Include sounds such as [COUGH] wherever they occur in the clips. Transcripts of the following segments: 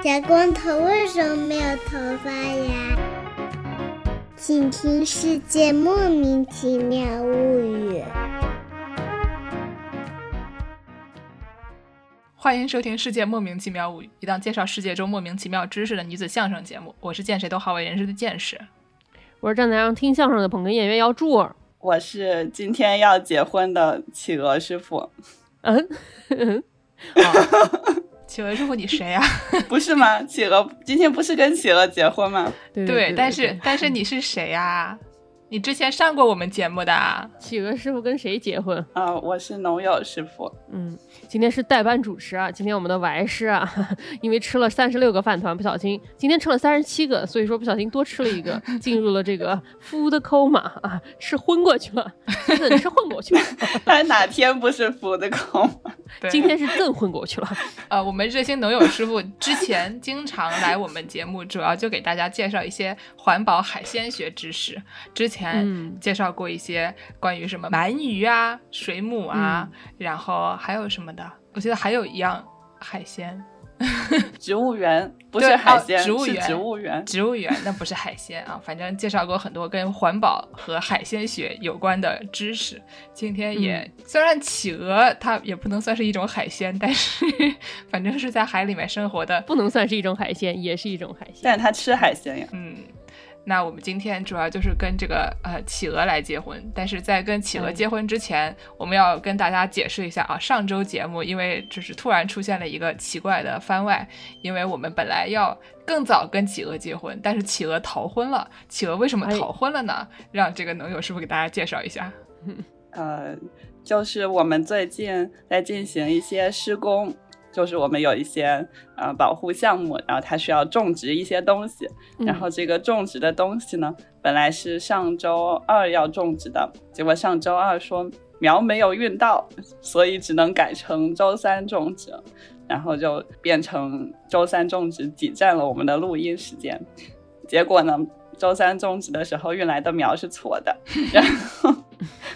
小光头为什么没有头发呀？请听《世界莫名其妙物语》。欢迎收听《世界莫名其妙物语》，一档介绍世界中莫名其妙知识的女子相声节目。我是见谁都好为人师的见识，我是站台上听相声的捧哏演员姚柱儿，我是今天要结婚的企鹅师傅。嗯，[LAUGHS] 企鹅师傅，你谁呀？[LAUGHS] 不是吗？企鹅今天不是跟企鹅结婚吗？对对，但是但是你是谁呀？你之前上过我们节目的。啊企鹅师傅跟谁结婚？啊，我是农友师傅。嗯。今天是代班主持啊！今天我们的歪师啊，[LAUGHS] 因为吃了三十六个饭团，不小心今天吃了三十七个，所以说不小心多吃了一个，进入了这个 food coma 啊，吃昏过去了，真的吃 [LAUGHS] 昏过去了。[LAUGHS] 他哪天不是 food coma？今天是更昏过去了。呃，我们热心农友师傅之前经常来我们节目，主要就给大家介绍一些环保海鲜学知识。之前介绍过一些关于什么鳗鱼啊、水母啊，然后还有什么的。我记得还有一样海鲜，[LAUGHS] 植物园不是海鲜，植物园，植物园，植物园，那不是海鲜啊。[LAUGHS] 反正介绍过很多跟环保和海鲜学有关的知识。今天也虽然企鹅它也不能算是一种海鲜，但是 [LAUGHS] 反正是在海里面生活的，不能算是一种海鲜，也是一种海鲜。但是它吃海鲜呀，嗯。那我们今天主要就是跟这个呃企鹅来结婚，但是在跟企鹅结婚之前，我们要跟大家解释一下啊，上周节目因为就是突然出现了一个奇怪的番外，因为我们本来要更早跟企鹅结婚，但是企鹅逃婚了。企鹅为什么逃婚了呢？让这个农友师傅给大家介绍一下。呃，就是我们最近在进行一些施工。就是我们有一些呃保护项目，然后它需要种植一些东西，然后这个种植的东西呢，本来是上周二要种植的，结果上周二说苗没有运到，所以只能改成周三种植，然后就变成周三种植挤占了我们的录音时间，结果呢，周三种植的时候运来的苗是错的，[LAUGHS] 然后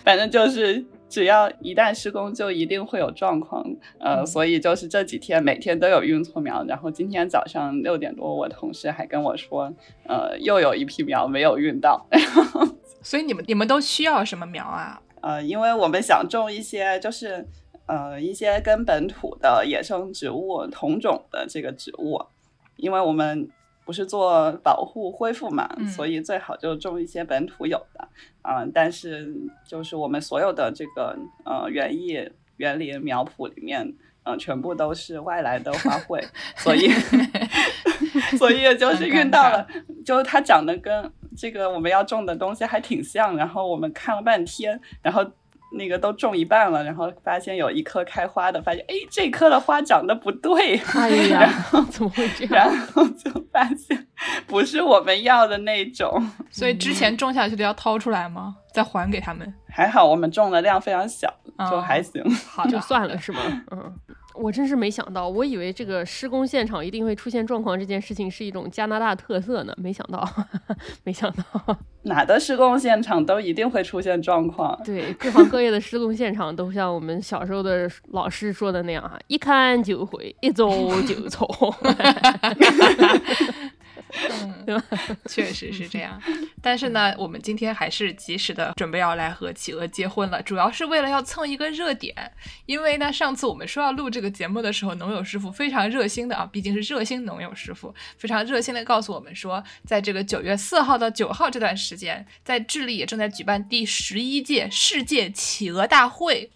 反正就是。只要一旦施工，就一定会有状况，呃，所以就是这几天每天都有运错苗，然后今天早上六点多，我同事还跟我说，呃，又有一批苗没有运到。[LAUGHS] 所以你们你们都需要什么苗啊？呃，因为我们想种一些，就是呃一些跟本土的野生植物同种的这个植物，因为我们。不是做保护恢复嘛，所以最好就种一些本土有的，嗯，但是就是我们所有的这个呃园艺园林苗圃里面，嗯，全部都是外来的花卉，所以 [LAUGHS] 所以就是运到了，就是它长得跟这个我们要种的东西还挺像，然后我们看了半天，然后。那个都种一半了，然后发现有一棵开花的，发现哎，这棵的花长得不对，哎呀，[LAUGHS] 怎么会这样？然后就发现不是我们要的那种，[LAUGHS] 所以之前种下去的要掏出来吗？再还给他们？还好我们种的量非常小，就还行，好 [LAUGHS] 就算了是吗？嗯。我真是没想到，我以为这个施工现场一定会出现状况，这件事情是一种加拿大特色呢。没想到，[LAUGHS] 没想到，哪的施工现场都一定会出现状况。对，各行各业的施工现场都像我们小时候的老师说的那样哈，一看就会，一走就错。[LAUGHS] 嗯，对吧？[LAUGHS] 确实是这样。但是呢，我们今天还是及时的准备要来和企鹅结婚了，主要是为了要蹭一个热点。因为呢，上次我们说要录这个节目的时候，农友师傅非常热心的啊，毕竟是热心农友师傅，非常热心的告诉我们说，在这个九月四号到九号这段时间，在智利也正在举办第十一届世界企鹅大会。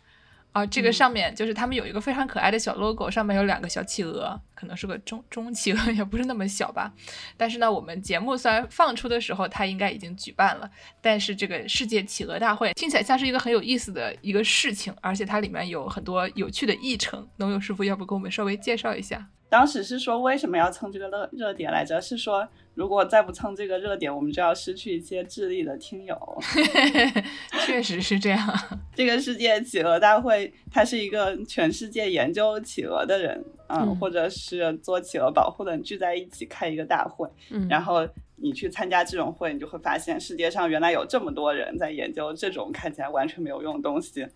啊，这个上面就是他们有一个非常可爱的小 logo，上面有两个小企鹅，可能是个中中企鹅，[LAUGHS] 也不是那么小吧。但是呢，我们节目虽然放出的时候它应该已经举办了，但是这个世界企鹅大会听起来像是一个很有意思的一个事情，而且它里面有很多有趣的议程。农友师傅，要不给我们稍微介绍一下？当时是说为什么要蹭这个热热点来着？是说如果再不蹭这个热点，我们就要失去一些智力的听友。[LAUGHS] 确实是这样。这个世界企鹅大会，它是一个全世界研究企鹅的人，嗯，或者是做企鹅保护的人聚在一起开一个大会，然后。你去参加这种会，你就会发现世界上原来有这么多人在研究这种看起来完全没有用的东西。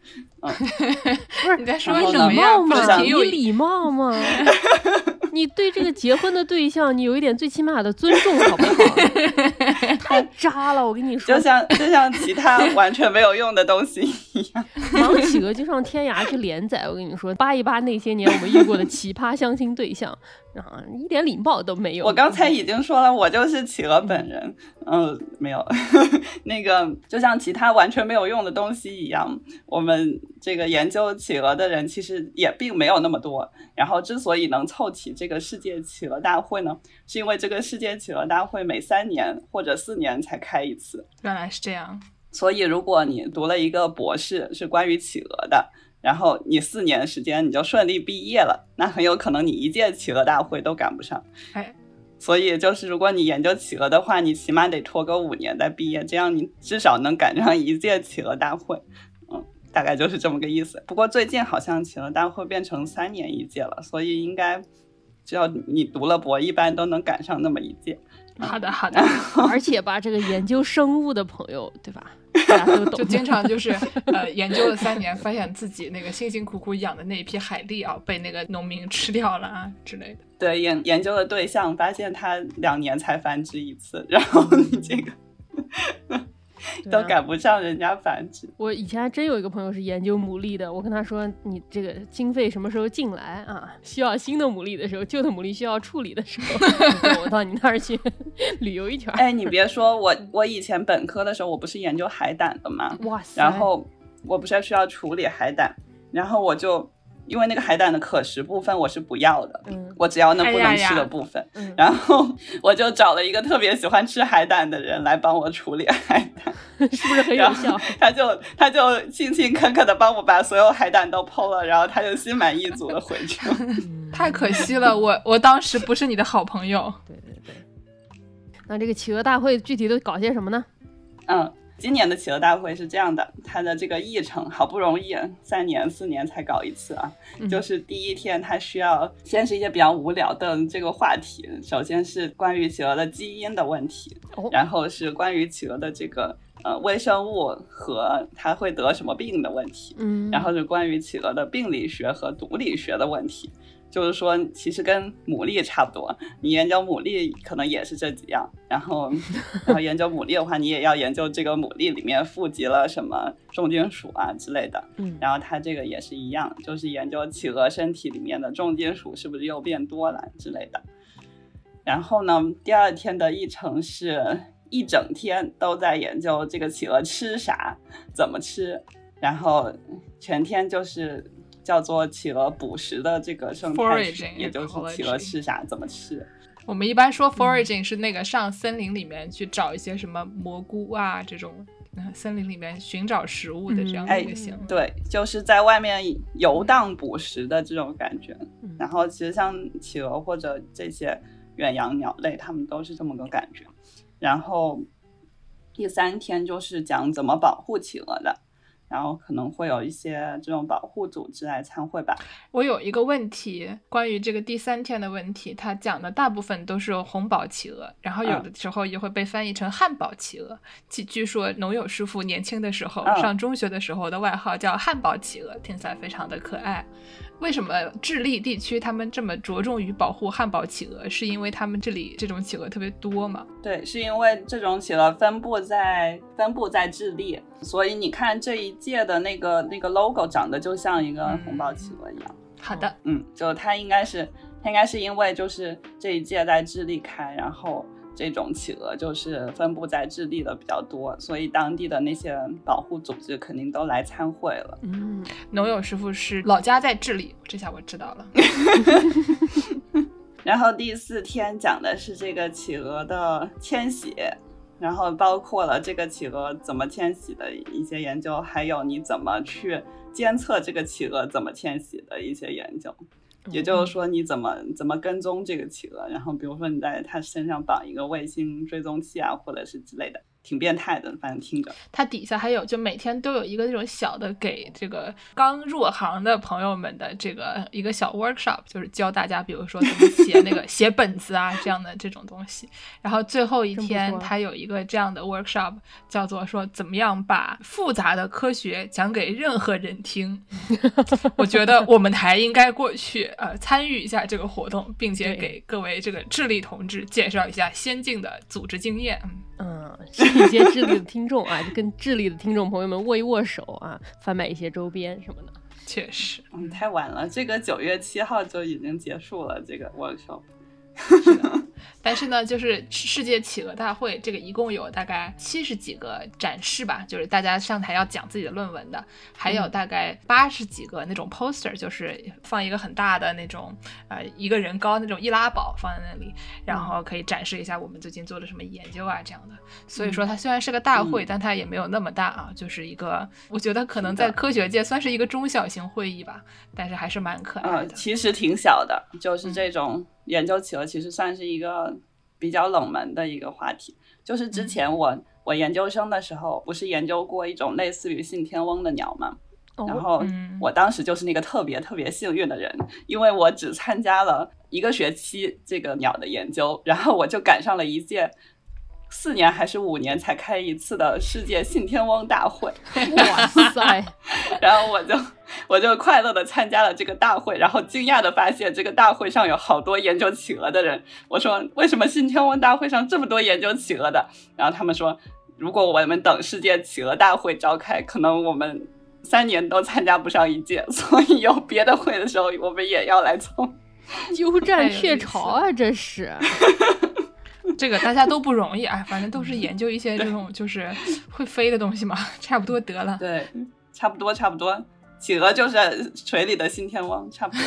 嗯，[LAUGHS] 不是你在说什么呀？吗？你礼貌吗？你 [LAUGHS] 你对这个结婚的对象，你有一点最起码的尊重，好不好？[LAUGHS] 太渣了，我跟你说。就像就像其他完全没有用的东西一样。[LAUGHS] 忙企鹅就上天涯去连载，我跟你说，扒一扒那些年我们遇过的奇葩相亲对象。啊，一点礼貌都没有。我刚才已经说了，我就是企鹅本人。嗯，没有，[LAUGHS] 那个就像其他完全没有用的东西一样，我们这个研究企鹅的人其实也并没有那么多。然后之所以能凑齐这个世界企鹅大会呢，是因为这个世界企鹅大会每三年或者四年才开一次。原来是这样。所以如果你读了一个博士是关于企鹅的。然后你四年时间你就顺利毕业了，那很有可能你一届企鹅大会都赶不上。哎，所以就是如果你研究企鹅的话，你起码得拖个五年再毕业，这样你至少能赶上一届企鹅大会。嗯，大概就是这么个意思。不过最近好像企鹅大会变成三年一届了，所以应该只要你读了博，一般都能赶上那么一届。好的，好的。[LAUGHS] 而且吧，这个研究生物的朋友，对吧？[LAUGHS] 大家都懂。就经常就是呃，研究了三年，发现自己那个辛辛苦苦养的那一批海蛎啊，被那个农民吃掉了啊之类的。对，研研究的对象发现它两年才繁殖一次，然后你这个。[LAUGHS] 都赶不上人家繁殖。我以前还真有一个朋友是研究牡蛎的，我跟他说：“你这个经费什么时候进来啊？需要新的牡蛎的时候，旧的牡蛎需要处理的时候，[LAUGHS] 我到你那儿去旅游一圈。[LAUGHS] ”哎，你别说，我我以前本科的时候，我不是研究海胆的吗？哇塞！然后我不是需要处理海胆，然后我就。因为那个海胆的可食部分我是不要的，我只要那不能吃的部分。然后我就找了一个特别喜欢吃海胆的人来帮我处理海胆，[LAUGHS] 是不是很有效？[LAUGHS] 他就他就勤勤恳恳的帮我把所有海胆都剖了，然后他就心满意足的回去了。[LAUGHS] 太可惜了，我我当时不是你的好朋友。对对对。那这个企鹅大会具体都搞些什么呢？嗯。今年的企鹅大会是这样的，它的这个议程好不容易三年四年才搞一次啊，就是第一天它需要先是一些比较无聊的这个话题，首先是关于企鹅的基因的问题，然后是关于企鹅的这个呃微生物和它会得什么病的问题，嗯，然后是关于企鹅的病理学和毒理学的问题。就是说，其实跟牡蛎差不多。你研究牡蛎可能也是这几样，然后，[LAUGHS] 然后研究牡蛎的话，你也要研究这个牡蛎里面富集了什么重金属啊之类的。嗯，然后它这个也是一样，就是研究企鹅身体里面的重金属是不是又变多了之类的。然后呢，第二天的议程是一整天都在研究这个企鹅吃啥，怎么吃，然后全天就是。叫做企鹅捕食的这个生态学，也就是企鹅吃啥怎么吃。我们一般说 foraging 是那个上森林里面去找一些什么蘑菇啊这种，森林里面寻找食物的这样的一个行为。对，就是在外面游荡捕食的这种感觉。然后其实像企鹅或者这些远洋鸟类，它们都是这么个感觉。然后第三天就是讲怎么保护企鹅的。然后可能会有一些这种保护组织来参会吧。我有一个问题，关于这个第三天的问题，他讲的大部分都是红宝企鹅，然后有的时候也会被翻译成汉堡企鹅。据据说农友师傅年轻的时候上中学的时候的外号叫汉堡企鹅，听起来非常的可爱。为什么智利地区他们这么着重于保护汉堡企鹅？是因为他们这里这种企鹅特别多吗？对，是因为这种企鹅分布在分布在智利，所以你看这一届的那个那个 logo 长得就像一个红宝企鹅一样。好的，嗯，就它应该是它应该是因为就是这一届在智利开，然后。这种企鹅就是分布在智利的比较多，所以当地的那些保护组织肯定都来参会了。嗯，农友师傅是老家在智利，这下我知道了。[LAUGHS] 然后第四天讲的是这个企鹅的迁徙，然后包括了这个企鹅怎么迁徙的一些研究，还有你怎么去监测这个企鹅怎么迁徙的一些研究。也就是说，你怎么怎么跟踪这个企鹅？然后，比如说你在它身上绑一个卫星追踪器啊，或者是之类的。挺变态的，反正听着。它底下还有，就每天都有一个那种小的给这个刚入行的朋友们的这个一个小 workshop，就是教大家，比如说怎么写那个 [LAUGHS] 写本子啊这样的这种东西。然后最后一天，它有一个这样的 workshop，叫做说怎么样把复杂的科学讲给任何人听。[LAUGHS] 我觉得我们台应该过去呃参与一下这个活动，并且给各位这个智力同志介绍一下先进的组织经验。嗯，是一些智力的听众啊，就跟智力的听众朋友们握一握手啊，贩卖一些周边什么的。确实，嗯，太晚了，这个九月七号就已经结束了这个 workshop。[LAUGHS] 但是呢，就是世界企鹅大会这个一共有大概七十几个展示吧，就是大家上台要讲自己的论文的，还有大概八十几个那种 poster，就是放一个很大的那种呃一个人高那种易拉宝放在那里，然后可以展示一下我们最近做的什么研究啊这样的。所以说它虽然是个大会，但它也没有那么大啊，就是一个我觉得可能在科学界算是一个中小型会议吧，但是还是蛮可爱的。其实挺小的，就是这种。研究企鹅其实算是一个比较冷门的一个话题。就是之前我我研究生的时候，不是研究过一种类似于信天翁的鸟吗？然后我当时就是那个特别特别幸运的人，因为我只参加了一个学期这个鸟的研究，然后我就赶上了一届。四年还是五年才开一次的世界信天翁大会，[LAUGHS] 哇塞！[LAUGHS] 然后我就我就快乐的参加了这个大会，然后惊讶的发现这个大会上有好多研究企鹅的人。我说为什么信天翁大会上这么多研究企鹅的？然后他们说，如果我们等世界企鹅大会召开，可能我们三年都参加不上一届，[LAUGHS] 所以有别的会的时候，我们也要来凑。鸠占鹊巢啊，这是。[LAUGHS] 这个大家都不容易啊，反正都是研究一些这种就是会飞的东西嘛，差不多得了。对，差不多差不多，企鹅就是水里的新天翁，差不多。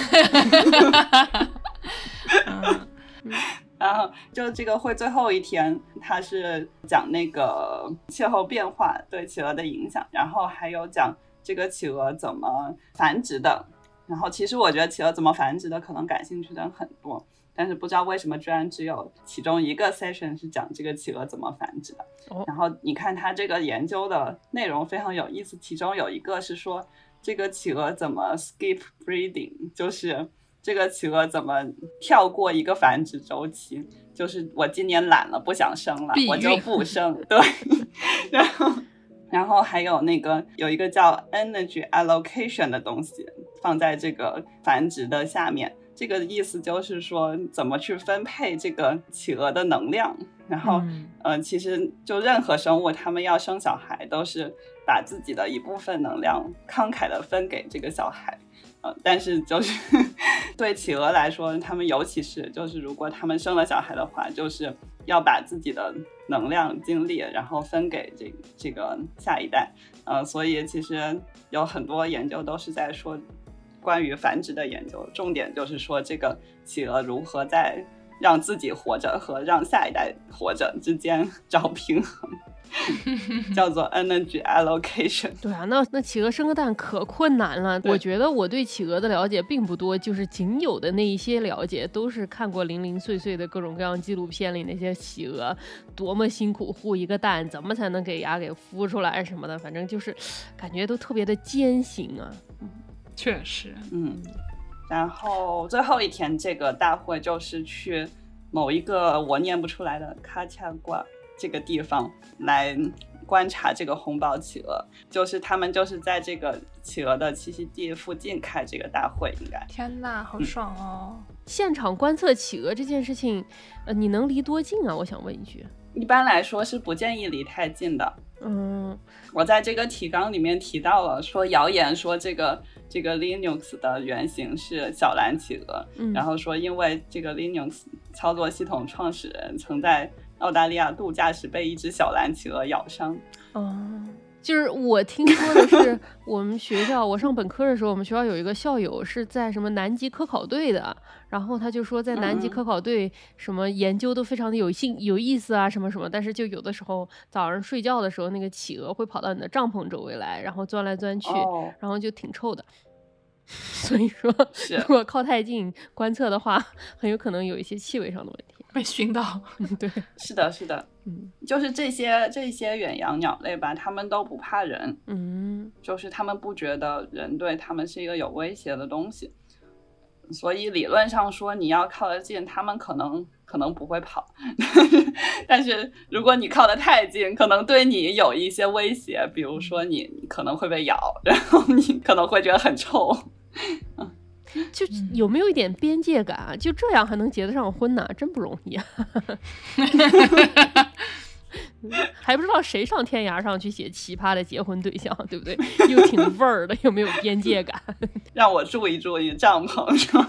[LAUGHS] 然后就这个会最后一天，它是讲那个气候变化对企鹅的影响，然后还有讲这个企鹅怎么繁殖的。然后其实我觉得企鹅怎么繁殖的，可能感兴趣的人很多。但是不知道为什么居然只有其中一个 session 是讲这个企鹅怎么繁殖的。然后你看他这个研究的内容非常有意思，其中有一个是说这个企鹅怎么 skip breeding，就是这个企鹅怎么跳过一个繁殖周期，就是我今年懒了不想生了，我就不生。[LAUGHS] 对，然后然后还有那个有一个叫 energy allocation 的东西放在这个繁殖的下面。这个意思就是说，怎么去分配这个企鹅的能量？然后，嗯，其实就任何生物，他们要生小孩，都是把自己的一部分能量慷慨的分给这个小孩。呃，但是就是 [LAUGHS] 对企鹅来说，他们尤其是就是如果他们生了小孩的话，就是要把自己的能量、精力，然后分给这这个下一代。呃，所以其实有很多研究都是在说。关于繁殖的研究，重点就是说这个企鹅如何在让自己活着和让下一代活着之间 [LAUGHS] 找平衡，[LAUGHS] 叫做 energy allocation。对啊，那那企鹅生个蛋可困难了。我觉得我对企鹅的了解并不多，就是仅有的那一些了解，都是看过零零碎碎的各种各样纪录片里那些企鹅多么辛苦护一个蛋，怎么才能给牙给孵出来什么的，反正就是感觉都特别的艰辛啊。确实，嗯，然后最后一天这个大会就是去某一个我念不出来的卡恰瓜这个地方来观察这个红宝企鹅，就是他们就是在这个企鹅的栖息地附近开这个大会，应该。天呐，好爽哦！现场观测企鹅这件事情，呃，你能离多近啊？我想问一句。一般来说是不建议离太近的。嗯，我在这个提纲里面提到了，说谣言说这个这个 Linux 的原型是小蓝企鹅，然后说因为这个 Linux 操作系统创始人曾在澳大利亚度假时被一只小蓝企鹅咬伤。哦。就是我听说的是，我们学校我上本科的时候，我们学校有一个校友是在什么南极科考队的，然后他就说在南极科考队什么研究都非常的有兴有意思啊，什么什么，但是就有的时候早上睡觉的时候，那个企鹅会跑到你的帐篷周围来，然后钻来钻去，然后就挺臭的。[LAUGHS] 所以说，如果靠太近观测的话，很有可能有一些气味上的问题。[LAUGHS] 被熏到。对，是的，是的，嗯就是这些这些远洋鸟类吧，它们都不怕人，嗯就是它们不觉得人对它们是一个有威胁的东西，所以理论上说你要靠得近，它们可能可能不会跑，[LAUGHS] 但是如果你靠得太近，可能对你有一些威胁，比如说你你可能会被咬，然后你可能会觉得很臭。就有没有一点边界感啊？就这样还能结得上婚呢，真不容易啊！[LAUGHS] 还不知道谁上天涯上去写奇葩的结婚对象，对不对？又挺味儿的，又没有边界感。[LAUGHS] 让我注意注意帐篷是吧？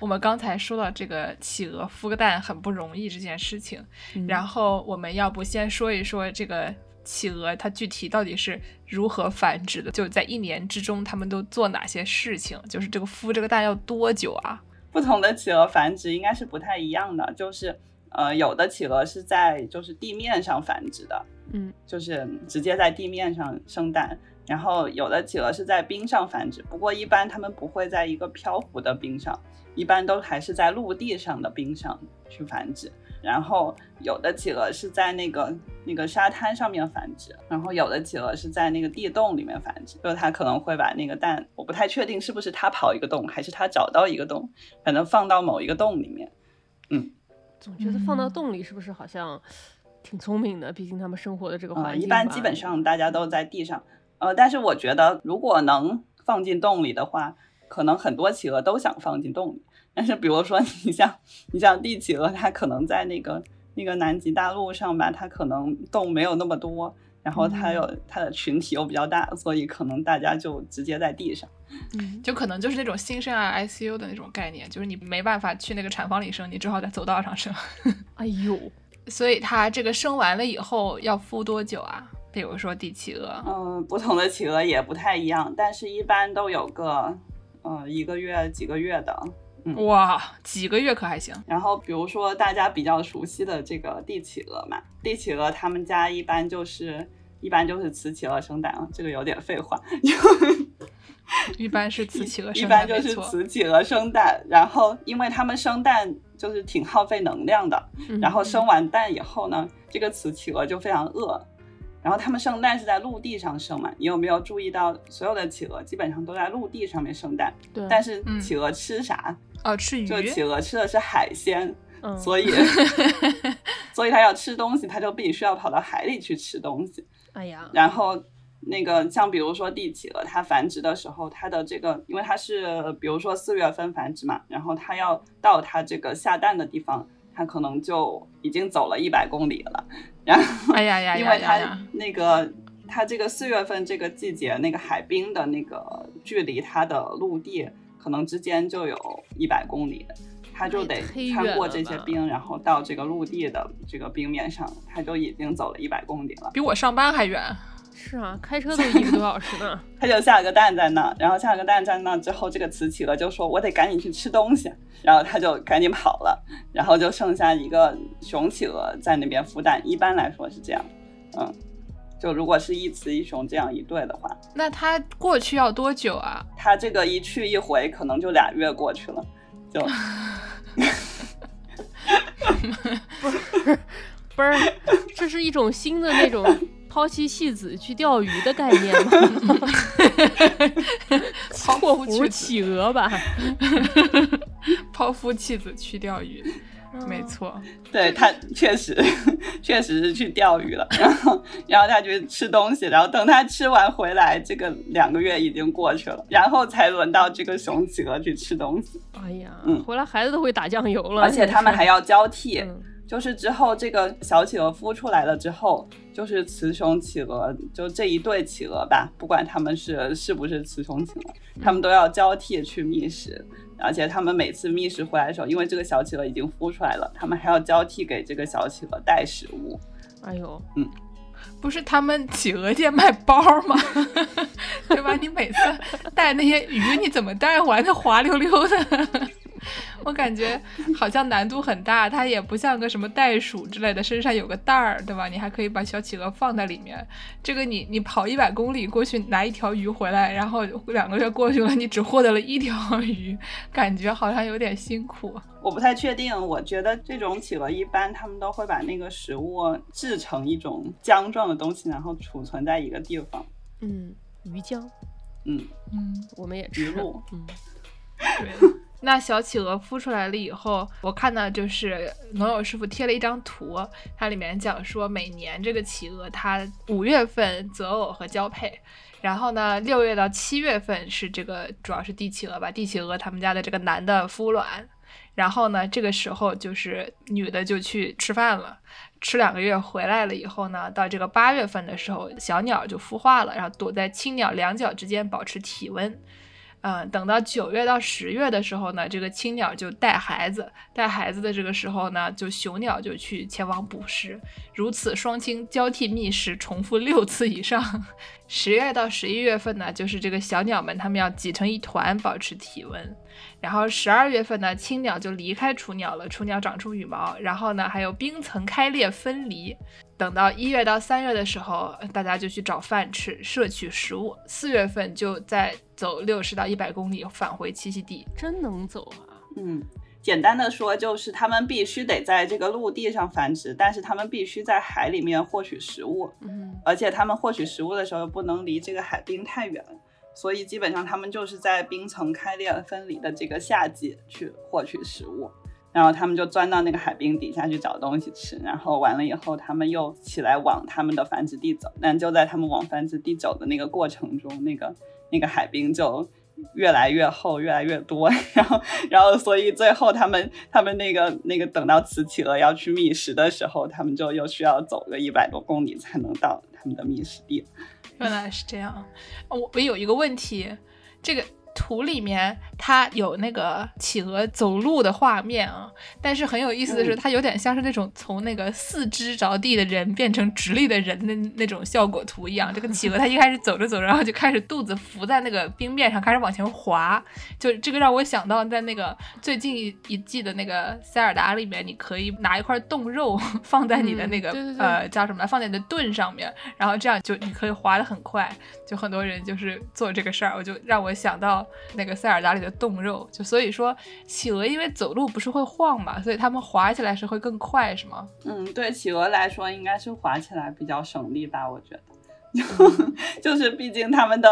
我们刚才说到这个企鹅孵个蛋很不容易这件事情，嗯然后我们要不先说一说这个企鹅它具体到底是如何繁殖的？就在一年之中，它们都做哪些事情？就是这个孵这个蛋要多久啊？不同的企鹅繁殖应该是不太一样的，就是呃，有的企鹅是在就是地面上繁殖的，嗯就是直接在地面上生蛋，然后有的企鹅是在冰上繁殖，不过一般它们不会在一个漂浮的冰上，一般都还是在陆地上的冰上去繁殖。然后有的企鹅是在那个那个沙滩上面繁殖，然后有的企鹅是在那个地洞里面繁殖，就它可能会把那个蛋，我不太确定是不是它刨一个洞，还是它找到一个洞，反正放到某一个洞里面。嗯总觉得放到嗯洞里是不是好像挺聪明的？毕竟他们生活的这个呃，环境吧、一般基本上大家都在地上。呃，但是我觉得如果能放进洞里的话，可能很多企鹅都想放进洞里。但是比如说你像你像帝企鹅，它可能在那个那个南极大陆上吧，它可能洞没有那么多，然后它有它的群体又比较大，所以可能大家就直接在地上。嗯就可能就是那种新生儿 ICU 的那种概念，就是你没办法去那个产房里生，你只好在走道上生。[LAUGHS] 哎呦，所以它这个生完了以后要孵多久啊？比如说帝企鹅，嗯、不同的企鹅也不太一样，但是一般都有个呃一个月几个月的。哇，几个月可还行？然后比如说大家比较熟悉的这个帝企鹅嘛，帝企鹅他们家一般就是一般就是雌企鹅生蛋啊，这个有点废话，[LAUGHS] 一般是雌企鹅一生蛋，般就是。雌企鹅生蛋，然后因为它们生蛋就是挺耗费能量的，嗯然后生完蛋以后呢，这个雌企鹅就非常饿。然后它们生蛋是在陆地上生嘛？你有没有注意到，所有的企鹅基本上都在陆地上面生蛋？对，但是嗯企鹅吃啥？哦，吃鱼就企鹅吃的是海鲜，嗯所以 [LAUGHS] 所以它要吃东西，它就必须要跑到海里去吃东西。哎呀，然后那个像比如说帝企鹅，它繁殖的时候，它的这个因为它是比如说四月份繁殖嘛，然后它要到它这个下蛋的地方，它可能就已经走了一百公里了。然后哎呀呀因为它呀呀呀！那个他这个四月份这个季节，那个海冰的那个距离它的陆地可能之间就有一百公里。他就得穿过这些冰，然后到这个陆地的这个冰面上，他就已经走了一百公里了。比我上班还远。是啊，开车都一个多小时呢。[LAUGHS] 他就下了个蛋在那，然后下了个蛋在那之后，这个雌企鹅就说：“我得赶紧去吃东西。”然后他就赶紧跑了，然后就剩下一个雄企鹅在那边孵蛋。一般来说是这样，嗯，就如果是一雌一雄这样一对的话，那他过去要多久啊？他这个一去一回可能就俩月过去了，就 [LAUGHS] [LAUGHS] 不是不是，这是一种新的那种抛弃弃子去钓鱼的概念吗？[LAUGHS] 抛夫弃鹅吧，[LAUGHS] 抛夫弃子去钓鱼，没错。对他确实确实是去钓鱼了，然后然后他去吃东西，然后等他吃完回来，这个两个月已经过去了，然后才轮到这个雄企鹅去吃东西。哎呀，嗯回来孩子都会打酱油了，而且他们还要交替，嗯就是之后这个小企鹅孵出来了之后，就是雌雄企鹅，就这一对企鹅吧，不管它们是是不是雌雄企鹅，它们都要交替去觅食，而且它们每次觅食回来的时候，因为这个小企鹅已经孵出来了，它们还要交替给这个小企鹅带食物。哎呦，嗯不是他们企鹅店卖包吗？[LAUGHS] 对吧？你每次带那些鱼，你怎么带完它滑溜溜的？[LAUGHS] 我感觉好像难度很大，它也不像个什么袋鼠之类的，身上有个袋儿，对吧？你还可以把小企鹅放在里面。这个你你跑一百公里过去拿一条鱼回来，然后两个月过去了，你只获得了一条鱼，感觉好像有点辛苦。我不太确定，我觉得这种企鹅一般他们都会把那个食物制成一种浆状的东西，然后储存在一个地方。嗯，鱼浆。嗯嗯，我们也吃路。嗯，对。那小企鹅孵出来了以后，我看到就是农友师傅贴了一张图，它里面讲说每年这个企鹅它五月份择偶和交配，然后呢六月到七月份是这个主要是帝企鹅吧，帝企鹅他们家的这个男的孵卵，然后呢这个时候就是女的就去吃饭了，吃两个月回来了以后呢，到这个八月份的时候小鸟就孵化了，然后躲在青鸟两脚之间保持体温。嗯，等到九月到十月的时候呢，这个青鸟就带孩子，带孩子的这个时候呢，就雄鸟就去前往捕食，如此双亲交替觅食，重复六次以上。十月到十一月份呢，就是这个小鸟们它们要挤成一团，保持体温。然后十二月份呢，青鸟就离开雏鸟了，雏鸟长出羽毛，然后呢，还有冰层开裂分离。等到一月到三月的时候，大家就去找饭吃，摄取食物。四月份就再走六十到一百公里返回栖息地，真能走啊！嗯，简单的说就是他们必须得在这个陆地上繁殖，但是他们必须在海里面获取食物。嗯，而且他们获取食物的时候不能离这个海冰太远，所以基本上他们就是在冰层开裂分离的这个夏季去获取食物。然后他们就钻到那个海冰底下去找东西吃，然后完了以后，他们又起来往他们的繁殖地走。但就在他们往繁殖地走的那个过程中，那个那个海冰就越来越厚，越来越多。然后，然后，所以最后他们他们那个那个等到雌企鹅要去觅食的时候，他们就又需要走个一百多公里才能到他们的觅食地。原来是这样。我我有一个问题，这个。图里面它有那个企鹅走路的画面啊，但是很有意思的是，它有点像是那种从那个四肢着地的人变成直立的人的那种效果图一样。这个企鹅 [LAUGHS] 它一开始走着走着，然后就开始肚子浮在那个冰面上，开始往前滑。就这个让我想到在那个最近一季的那个塞尔达里面，你可以拿一块冻肉放在你的那个呃叫什么来，放在你的盾上面，然后这样就你可以滑得很快。就很多人就是做这个事儿，我就让我想到。那个塞尔达里的冻肉，就所以说企鹅因为走路不是会晃嘛，所以它们滑起来是会更快，是吗？嗯，对，企鹅来说应该是滑起来比较省力吧，我觉得。就 [LAUGHS] 就是毕竟它们的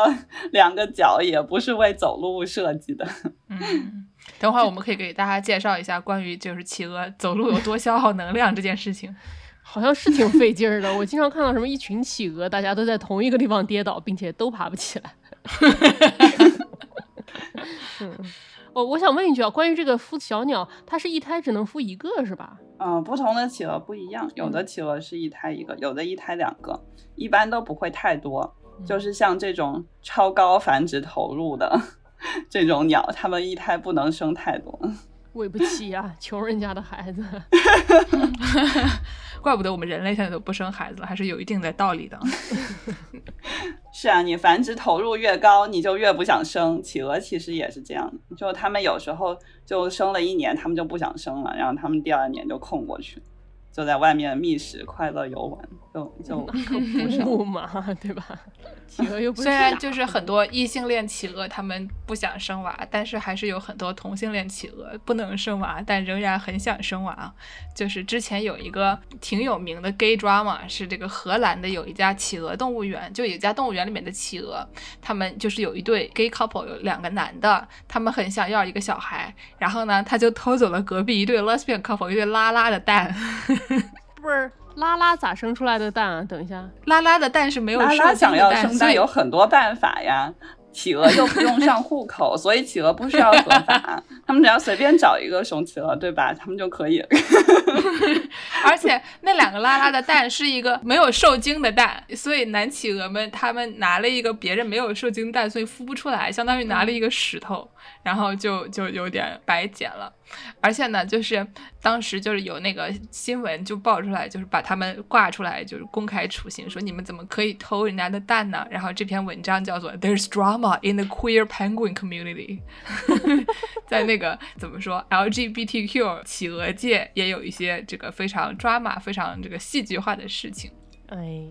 两个脚也不是为走路设计的。[LAUGHS] 嗯，等会儿我们可以给大家介绍一下关于就是企鹅走路有多消耗能量这件事情，好像是挺费劲儿的。我经常看到什么一群企鹅，大家都在同一个地方跌倒，并且都爬不起来。[LAUGHS] 嗯，我我想问一句啊，关于这个孵小鸟，它是一胎只能孵一个是吧？嗯，不同的企鹅不一样，有的企鹅是一胎一个，有的一胎两个，一般都不会太多。就是像这种超高繁殖投入的 [LAUGHS] 这种鸟，它们一胎不能生太多。喂不起呀，[LAUGHS] 穷人家的孩子。[LAUGHS] 怪不得我们人类现在都不生孩子了，还是有一定的道理的。[LAUGHS] 是啊，你繁殖投入越高，你就越不想生。企鹅其实也是这样的，就他们有时候就生了一年，他们就不想生了，然后他们第二年就空过去。就在外面觅食，快乐游玩，就就不 [LAUGHS] 嘛，对吧？[LAUGHS] 企鹅又不虽然就是很多异性恋企鹅他们不想生娃，但是还是有很多同性恋企鹅不能生娃，但仍然很想生娃。就是之前有一个挺有名的 gay drama，是这个荷兰的有一家企鹅动物园，就有一家动物园里面的企鹅，他们就是有一对 gay couple，有两个男的，他们很想要一个小孩，然后呢，他就偷走了隔壁一对 lesbian couple 一对拉拉的蛋。[LAUGHS] [LAUGHS] 不是拉拉咋生出来的蛋啊？等一下，拉拉的蛋是没有拉拉想要生蛋有很多办法呀。企鹅又不用上户口，[LAUGHS] 所以企鹅不需要合法。他们只要随便找一个雄企鹅，对吧？他们就可以。[LAUGHS] 而且那两个拉拉的蛋是一个没有受精的蛋，所以男企鹅们他们拿了一个别人没有受精蛋，所以孵不出来，相当于拿了一个石头，然后就就有点白捡了。而且呢，就是当时就是有那个新闻就爆出来，就是把他们挂出来，就是公开处刑，说你们怎么可以偷人家的蛋呢？然后这篇文章叫做 There's drama。in the queer penguin community，[LAUGHS] 在那个怎么说 LGBTQ 企鹅界也有一些这个非常 drama、非常这个戏剧化的事情。哎。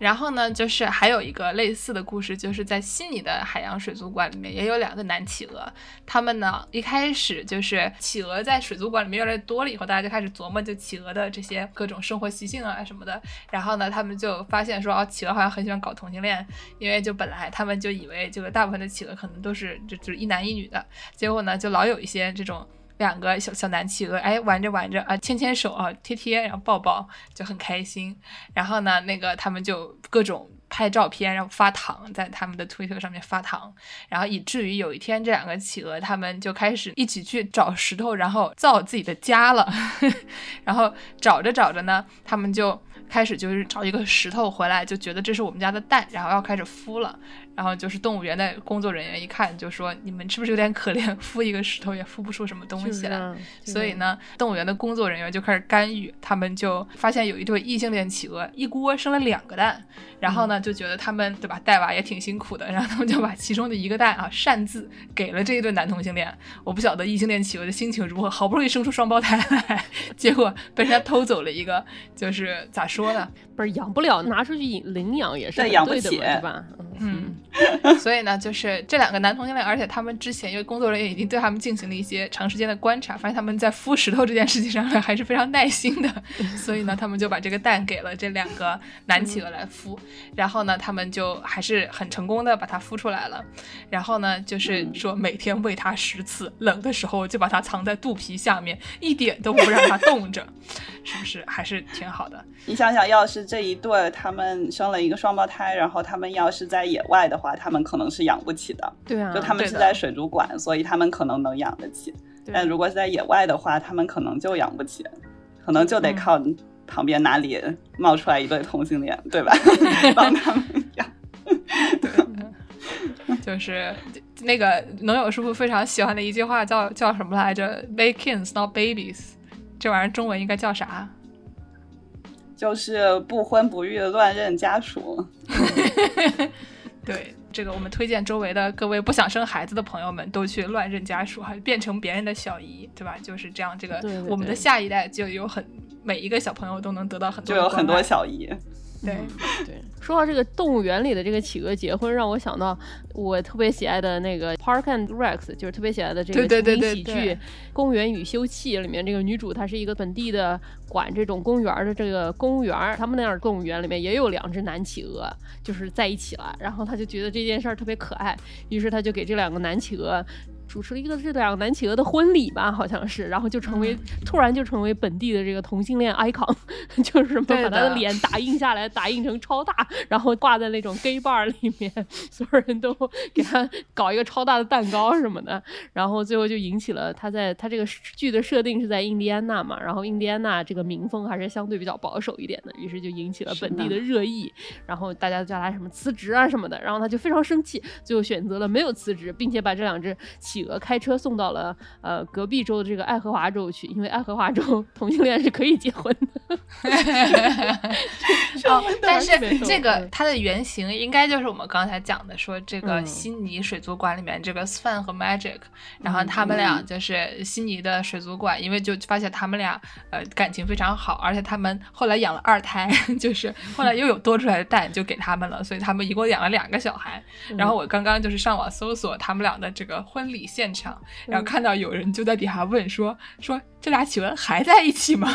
然后呢，就是还有一个类似的故事，就是在悉尼的海洋水族馆里面也有两个男企鹅。他们呢一开始就是企鹅在水族馆里面越来越多了以后，大家就开始琢磨就企鹅的这些各种生活习性啊什么的。然后呢，他们就发现说，哦，企鹅好像很喜欢搞同性恋，因为就本来他们就以为这个大部分的企鹅可能都是就就是一男一女的，结果呢就老有一些这种。两个小小男企鹅，哎，玩着玩着啊，牵牵手啊，贴贴，然后抱抱，就很开心。然后呢，那个他们就各种拍照片，然后发糖，在他们的推特上面发糖。然后以至于有一天，这两个企鹅他们就开始一起去找石头，然后造自己的家了。[LAUGHS] 然后找着找着呢，他们就开始就是找一个石头回来，就觉得这是我们家的蛋，然后要开始孵了。然后就是动物园的工作人员一看就说：“你们是不是有点可怜？[LAUGHS] 孵一个石头也孵不出什么东西来。”所以呢，动物园的工作人员就开始干预。他们就发现有一对异性恋企鹅一锅生了两个蛋，然后呢就觉得他们对吧带娃也挺辛苦的，然后他们就把其中的一个蛋啊擅自给了这一对男同性恋。我不晓得异性恋企鹅的心情如何，好不容易生出双胞胎来，结果被人家偷走了一个，就是咋说呢？不是养不了，拿出去领养也是养不起，对吧？嗯。[LAUGHS] 所以呢，就是这两个男同性恋，而且他们之前因为工作人员已经对他们进行了一些长时间的观察，发现他们在孵石头这件事情上还是非常耐心的。所以呢，他们就把这个蛋给了这两个男企鹅来孵，然后呢，他们就还是很成功的把它孵出来了。然后呢，就是说每天喂它十次，冷的时候就把它藏在肚皮下面，一点都不让它冻着，是不是还是挺好的？你想想，要是这一对他们生了一个双胞胎，然后他们要是在野外的话，他们可能是养不起的。对啊，就他们是在水族馆，所以他们可能能养得起。但如果是在野外的话，他们可能就养不起，可能就得靠旁边哪里冒出来一对同性恋，对吧？[LAUGHS] 帮他们养。对，就是那个农友师傅非常喜欢的一句话，叫叫什么来着？Make kings, not babies。这玩意儿中文应该叫啥？就是不婚不育乱认家属。[LAUGHS] 对这个，我们推荐周围的各位不想生孩子的朋友们都去乱认家属，还，变成别人的小姨，对吧？就是这样，这个我们的下一代就有很每一个小朋友都能得到很多，就有很多小姨。对对，说到这个动物园里的这个企鹅结婚，让我想到我特别喜爱的那个 Park and Rex，就是特别喜爱的这个情景喜剧《公园与休憩》里面这个女主，她是一个本地的管这种公园的这个公务员，他们那样动物园里面也有两只男企鹅，就是在一起了，然后她就觉得这件事儿特别可爱，于是她就给这两个男企鹅。主持了一个这两个男企鹅的婚礼吧，好像是，然后就成为突然就成为本地的这个同性恋 icon，[LAUGHS] 就是什么把他的脸打印下来，打印成超大，然后挂在那种 gay bar 里面，所有人都给他搞一个超大的蛋糕什么的，然后最后就引起了他在他这个剧的设定是在印第安纳嘛，然后印第安纳这个民风还是相对比较保守一点的，于是就引起了本地的热议，然后大家叫他什么辞职啊什么的，然后他就非常生气，最后选择了没有辞职，并且把这两只企企鹅开车送到了呃隔壁州的这个爱荷华州去，因为爱荷华州 [LAUGHS] 同性恋是可以结婚的。[LAUGHS] 哦，但是这个它的原型应该就是我们刚才讲的，说这个悉尼水族馆里面这个 Sven 和 Magic，然后他们俩就是悉尼的水族馆，因为就发现他们俩呃感情非常好，而且他们后来养了二胎，[LAUGHS] 就是后来又有多出来的蛋就给他们了，所以他们一共养了两个小孩。然后我刚刚就是上网搜索他们俩的这个婚礼。现场，然后看到有人就在底下问说说。这俩企鹅还在一起吗？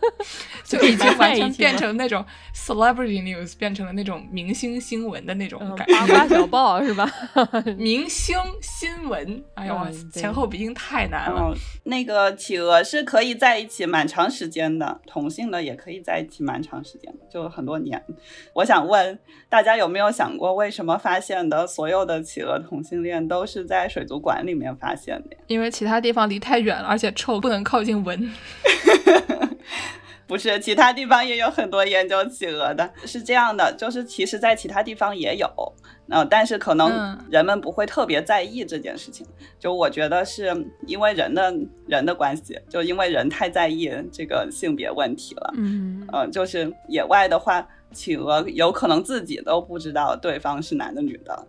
[LAUGHS] 就已经完全变成那种 celebrity news，变成了那种明星新闻的那种感觉。八卦小报是吧？[LAUGHS] 明星新闻，哎呦，前后鼻音太难了。那个企鹅是可以在一起蛮长时间的，同性的也可以在一起蛮长时间，就很多年。我想问大家有没有想过，为什么发现的所有的企鹅同性恋都是在水族馆里面发现的？因为其他地方离太远了，而且臭，不能。靠近闻，[LAUGHS] 不是其他地方也有很多研究企鹅的，是这样的，就是其实，在其他地方也有，呃，但是可能人们不会特别在意这件事情。就我觉得是因为人的人的关系，就因为人太在意这个性别问题了。嗯，呃，就是野外的话，企鹅有可能自己都不知道对方是男的女的。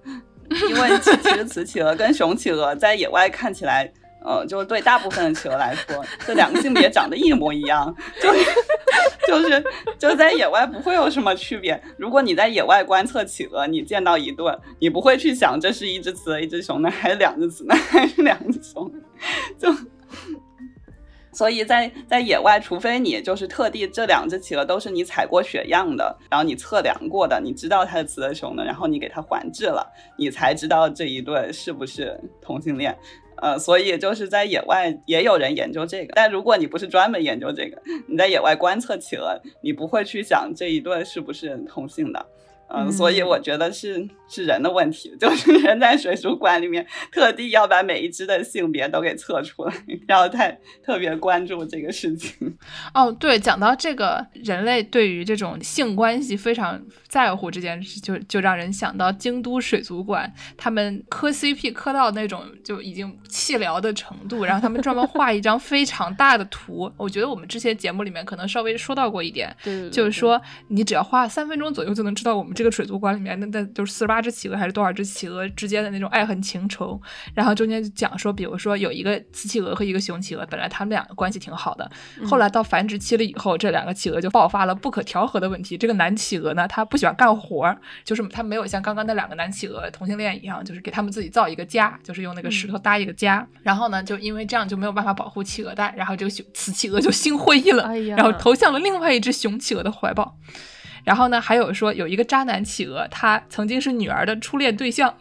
[LAUGHS] 因为其实雌企鹅跟雄企鹅在野外看起来。呃，就是对大部分的企鹅来说，这两个性别长得一模一样，[LAUGHS] 就 [LAUGHS] 就是就在野外不会有什么区别。如果你在野外观测企鹅，你见到一对，你不会去想这是一只雌，一只雄的，还是两只雌的，还是两只雄，就所以在在野外，除非你就是特地这两只企鹅都是你采过血样的，然后你测量过的，你知道它是雌的雄的，然后你给它环制了，你才知道这一对是不是同性恋。呃，所以就是在野外也有人研究这个，但如果你不是专门研究这个，你在野外观测企鹅，你不会去想这一对是不是同性的。嗯，所以我觉得是是人的问题，[LAUGHS] 就是人在水族馆里面特地要把每一只的性别都给测出来，然后太特别关注这个事情。[LAUGHS] 哦，对，讲到这个人类对于这种性关系非常在乎这件事，就就让人想到京都水族馆，他们磕 CP 磕到那种就已经气疗的程度，然后他们专门画一张非常大的图。我觉得我们之前节目里面可能稍微说到过一点，对，就是说你只要花三分钟左右就能知道我们。这个水族馆里面，那那就是四十八只企鹅还是多少只企鹅之间的那种爱恨情仇，然后中间就讲说，比如说有一个雌企鹅和一个雄企鹅，本来他们两个关系挺好的，后来到繁殖期了以后，这两个企鹅就爆发了不可调和的问题。这个男企鹅呢，他不喜欢干活，就是他没有像刚刚那两个男企鹅同性恋一样，就是给他们自己造一个家，就是用那个石头搭一个家。然后呢，就因为这样就没有办法保护企鹅蛋，然后这个雄雌企鹅就心灰意冷，然后投向了另外一只雄企鹅的怀抱。然后呢，还有说有一个渣男企鹅，他曾经是女儿的初恋对象。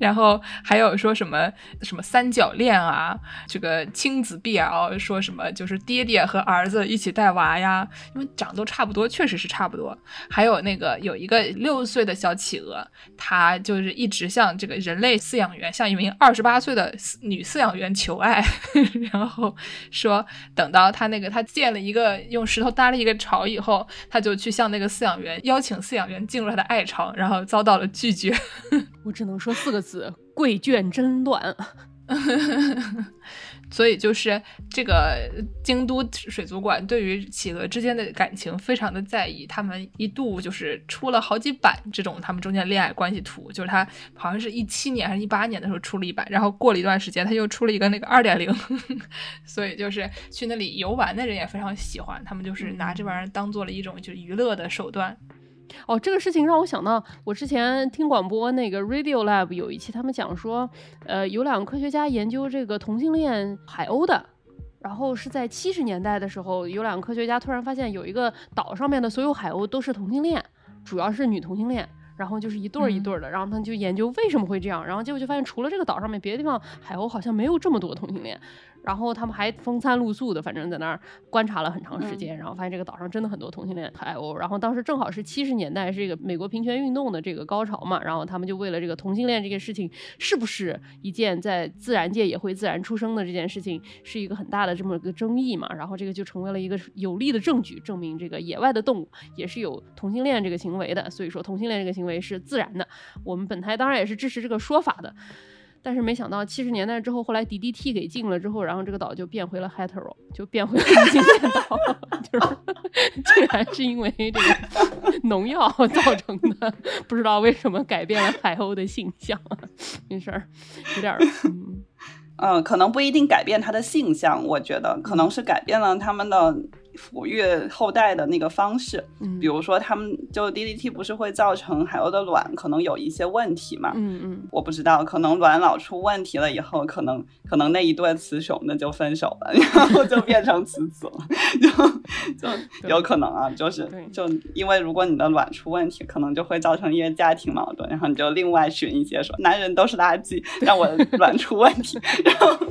然后还有说什么什么三角恋啊，这个亲子 BL 说什么就是爹爹和儿子一起带娃呀，因为长都差不多，确实是差不多。还有那个有一个六岁的小企鹅，他就是一直向这个人类饲养员，向一名二十八岁的女饲养员求爱，[LAUGHS] 然后说等到他那个他建了一个用石头搭了一个巢以后，他就去向那个饲养员邀请饲养员进入他的爱巢，然后遭到了拒绝。[LAUGHS] 我只能说四个字：子贵贱真乱。[LAUGHS] 所以就是这个京都水族馆对于企鹅之间的感情非常的在意，他们一度就是出了好几版这种他们中间恋爱关系图，就是他好像是一七年还是一八年的时候出了一版，然后过了一段时间他又出了一个那个二点零，[LAUGHS] 所以就是去那里游玩的人也非常喜欢，他们就是拿这玩意儿当做了一种就是娱乐的手段。哦，这个事情让我想到，我之前听广播那个 Radio Lab 有一期，他们讲说，呃，有两个科学家研究这个同性恋海鸥的，然后是在七十年代的时候，有两个科学家突然发现有一个岛上面的所有海鸥都是同性恋，主要是女同性恋，然后就是一对儿一对儿的，然后他们就研究为什么会这样，然后结果就发现除了这个岛上面，别的地方海鸥好像没有这么多同性恋。然后他们还风餐露宿的，反正在那儿观察了很长时间，然后发现这个岛上真的很多同性恋海鸥。然后当时正好是七十年代，是这个美国平权运动的这个高潮嘛，然后他们就为了这个同性恋这个事情是不是一件在自然界也会自然出生的这件事情，是一个很大的这么个争议嘛。然后这个就成为了一个有力的证据，证明这个野外的动物也是有同性恋这个行为的。所以说同性恋这个行为是自然的。我们本台当然也是支持这个说法的。但是没想到七十年代之后，后来 DDT 给禁了之后，然后这个岛就变回了 hetero，就变回了同性恋岛，就是竟然是因为这个农药造成的，不知道为什么改变了海鸥的性向，没事儿，有点儿，嗯，可能不一定改变它的性向，我觉得可能是改变了他们的。抚育后代的那个方式，比如说他们就 DDT 不是会造成海鸥的卵可能有一些问题嘛？嗯嗯，我不知道，可能卵老出问题了以后，可能可能那一对雌雄的就分手了，[LAUGHS] 然后就变成雌子了，[LAUGHS] 就就有可能啊，就是就因为如果你的卵出问题，可能就会造成一些家庭矛盾，然后你就另外寻一些说男人都是垃圾，[LAUGHS] 让我卵出问题，然后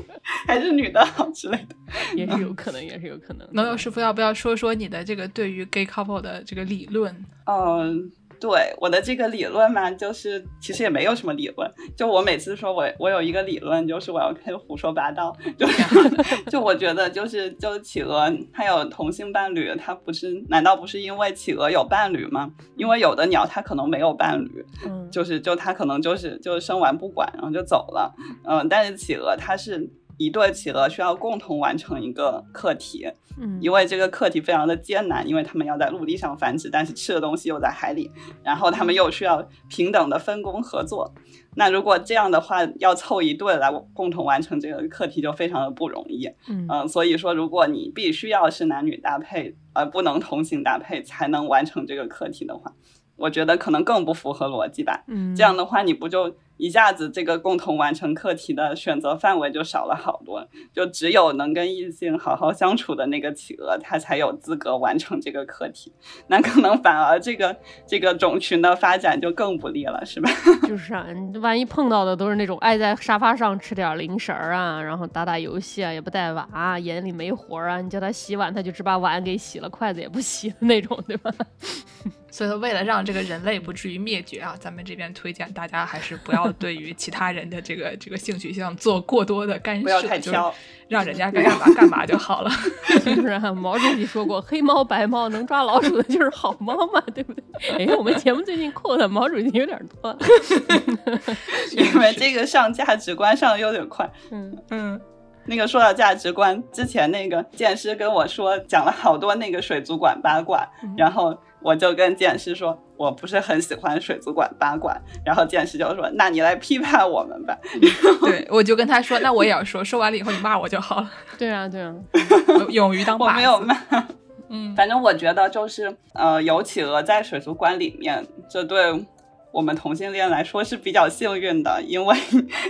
还是女的好之类的，也是有可能，也是有可能。农友师傅要。不要说说你的这个对于 gay couple 的这个理论？嗯，对我的这个理论嘛，就是其实也没有什么理论。就我每次说我我有一个理论，就是我要开始胡说八道。就 [LAUGHS] 就我觉得就是就企鹅它有同性伴侣，它不是难道不是因为企鹅有伴侣吗？因为有的鸟它可能没有伴侣，就是就它可能就是就生完不管然后就走了。嗯，但是企鹅它是。一对企鹅需要共同完成一个课题，嗯，因为这个课题非常的艰难，因为他们要在陆地上繁殖，但是吃的东西又在海里，然后他们又需要平等的分工合作。那如果这样的话，要凑一对来共同完成这个课题，就非常的不容易。嗯嗯，所以说，如果你必须要是男女搭配，而不能同性搭配才能完成这个课题的话，我觉得可能更不符合逻辑吧。嗯，这样的话，你不就一下子这个共同完成课题的选择范围就少了好多？就只有能跟异性好好相处的那个企鹅，它才有资格完成这个课题。那可能反而这个这个种群的发展就更不利了，是吧？[LAUGHS] 就是啊，你万一碰到的都是那种爱在沙发上吃点零食儿啊，然后打打游戏啊，也不带娃，眼里没活儿啊，你叫他洗碗，他就只把碗给洗了，筷子也不洗的那种，对吧？[LAUGHS] 所以说，为了让这个人类不至于灭绝啊，咱们这边推荐大家还是不要对于其他人的这个这个性取向做过多的干涉，不要太挑。让人家 [LAUGHS] 该干嘛干嘛就好了。[LAUGHS] 就是啊，毛主席说过，黑猫白猫能抓老鼠的就是好猫嘛，对不对？哎，我们节目最近扣的毛主席有点多。[LAUGHS] 因为这个上价值观上的有点快。嗯嗯，那个说到价值观，之前那个剑师跟我说讲了好多那个水族馆八卦，嗯然后我就跟剑师说我不是很喜欢水族馆八卦，然后剑师就说那你来批判我们吧。[LAUGHS] 对，我就跟他说，那我也要说，说完了以后你骂我就好了，[LAUGHS] 对啊，对啊，勇于当靶子。我没有骂，[LAUGHS] 嗯，反正我觉得就是呃有企鹅在水族馆里面，这对。我们同性恋来说是比较幸运的，因为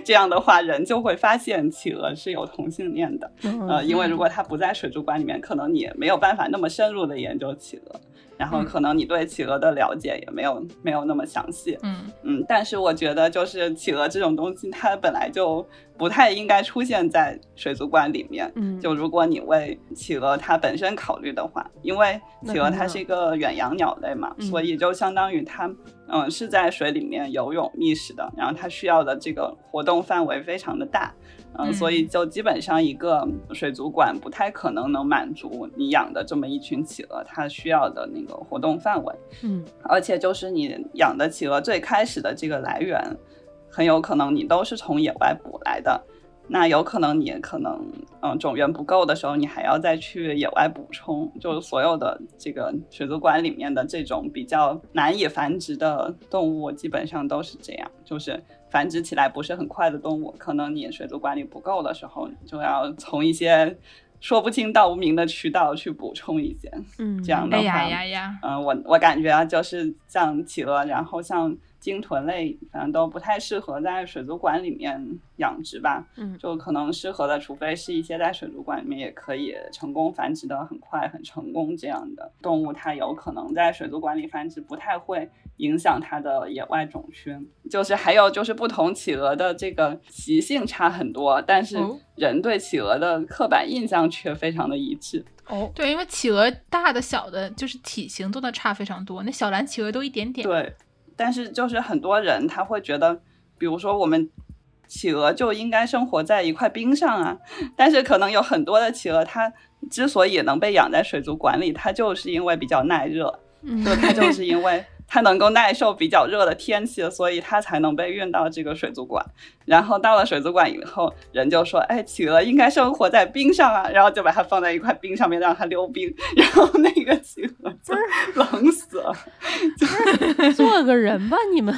这样的话，人就会发现企鹅是有同性恋的。呃，因为如果它不在水族馆里面，可能你没有办法那么深入的研究企鹅，然后可能你对企鹅的了解也没有没有那么详细。嗯嗯，但是我觉得就是企鹅这种东西，它本来就不太应该出现在水族馆里面。嗯，就如果你为企鹅它本身考虑的话，因为企鹅它是一个远洋鸟类嘛，嗯所以就相当于它嗯是在水里面游泳觅食的，然后它需要的这个活动范围非常的大。嗯，嗯所以就基本上一个水族馆不太可能能满足你养的这么一群企鹅它需要的那个活动范围。嗯而且就是你养的企鹅最开始的这个来源，很有可能你都是从野外捕来的。那有可能你可能嗯种源不够的时候，你还要再去野外补充。就是所有的这个水族馆里面的这种比较难以繁殖的动物，基本上都是这样，就是繁殖起来不是很快的动物，可能你水族馆里不够的时候，你就要从一些说不清道不明的渠道去补充一些。嗯，这样的呀呀呀，嗯，我我感觉啊，就是像企鹅，然后像鲸豚类，反正都不太适合在水族馆里面养殖吧。嗯就可能适合的，除非是一些在水族馆里面也可以成功繁殖的很快、很成功这样的动物，它有可能在水族馆里繁殖，不太会影响它的野外种群。就是还有就是不同企鹅的这个习性差很多，但是哦人对企鹅的刻板印象却非常的一致。哦，对，因为企鹅大的小的，就是体型都能差非常多，那小蓝企鹅都一点点。对，但是就是很多人他会觉得，比如说我们企鹅就应该生活在一块冰上啊，但是可能有很多的企鹅，它之所以能被养在水族馆里，它就是因为比较耐热，嗯就它就是因为 [LAUGHS] 它能够耐受比较热的天气，所以它才能被运到这个水族馆。然后到了水族馆以后，人就说：“哎，企鹅应该生活在冰上啊。”然后就把它放在一块冰上面，让它溜冰，然后那个企鹅就冷死了。[LAUGHS] 做个人吧，你们。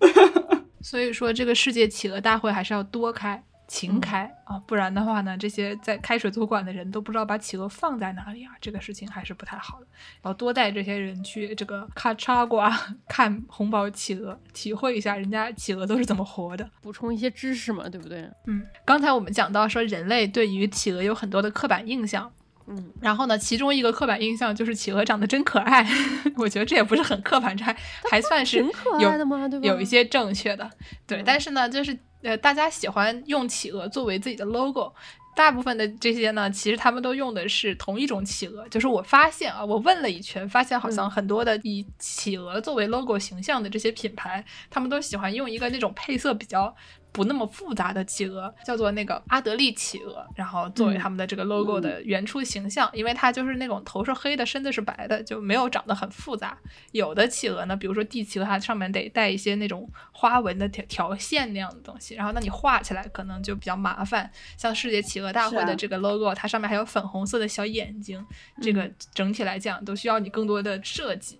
[LAUGHS] 所以说，这个世界企鹅大会还是要多开、勤开、啊，不然的话呢，这些在开水族馆的人都不知道把企鹅放在哪里啊，这个事情还是不太好的。要多带这些人去这个咔嚓瓜 [LAUGHS] 看红宝企鹅，体会一下人家企鹅都是怎么活的。补充一些知识嘛，对不对？嗯，刚才我们讲到说，人类对于企鹅有很多的刻板印象。嗯，然后呢，其中一个刻板印象就是企鹅长得真可爱，[LAUGHS] 我觉得这也不是很刻板，这还还算是挺可有爱的嘛，对吧？有一些正确的，对。嗯但是呢，就是呃，大家喜欢用企鹅作为自己的 logo，大部分的这些呢，其实他们都用的是同一种企鹅。就是我发现啊，我问了一圈，发现好像嗯很多的以企鹅作为 logo 形象的这些品牌，他们都喜欢用一个那种配色比较不那么复杂的企鹅，叫做那个阿德利企鹅，然后作为他们的这个 logo 的原初形象，因为它就是那种头是黑的，身子是白的，就没有长得很复杂。有的企鹅呢，比如说帝企鹅，它上面得带一些那种花纹的条条线那样的东西，然后那你画起来可能就比较麻烦。像世界企鹅大会的这个 logo，它上面还有粉红色的小眼睛，这个整体来讲都需要你更多的设计。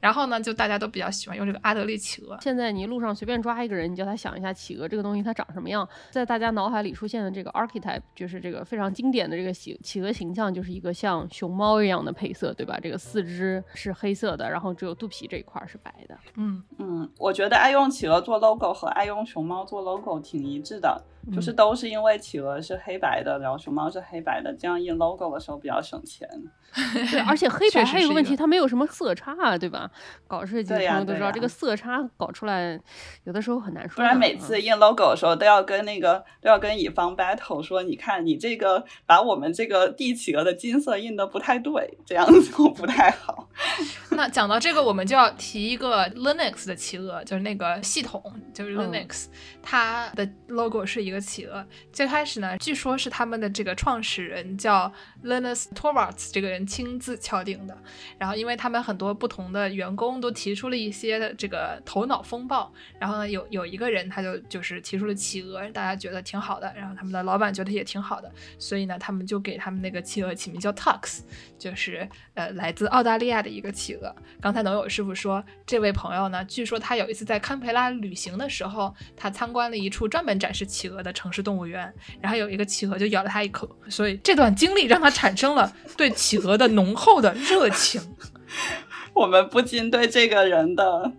然后呢，就大家都比较喜欢用这个阿德利企鹅。现在你路上随便抓一个人，你叫他想一下企鹅这个东西它长什么样，在大家脑海里出现的这个 archetype 就是这个非常经典的这个企企鹅形象，就是一个像熊猫一样的配色，对吧？这个四肢是黑色的，然后只有肚皮这一块是白的。嗯嗯，我觉得爱用企鹅做 logo 和爱用熊猫做 logo 挺一致的。就是都是因为企鹅是黑白的，然后熊猫是黑白的，这样印 logo 的时候比较省钱。对，而且黑白还有个问题，它没有什么色差，对吧？搞设计的朋友都知道，这个色差搞出来有的时候很难说。不然每次印 logo 的时候都要跟那个都要跟乙方 battle 说，你看你这个把我们这个地企鹅的金色印的不太对，这样就不太好。[LAUGHS] 那讲到这个，我们就要提一个 Linux 的企鹅，就是那个系统，就是 Linux，它的 logo 是一个企鹅。最开始呢，据说是他们的这个创始人叫 Linus Torvalds 这个人亲自敲定的。然后，因为他们很多不同的员工都提出了一些的这个头脑风暴，然后呢，有有一个人他就就是提出了企鹅，大家觉得挺好的，然后他们的老板觉得也挺好的，所以呢，他们就给他们那个企鹅起名叫 Tux，就是呃来自澳大利亚的一个企鹅。刚才农友师傅说，这位朋友呢，据说他有一次在堪培拉旅行的时候，他参观了一处专门展示企鹅的城市动物园，然后有一个企鹅就咬了他一口，所以这段经历让他产生了对企鹅的浓厚的热情。[LAUGHS] 我们不禁对这个人的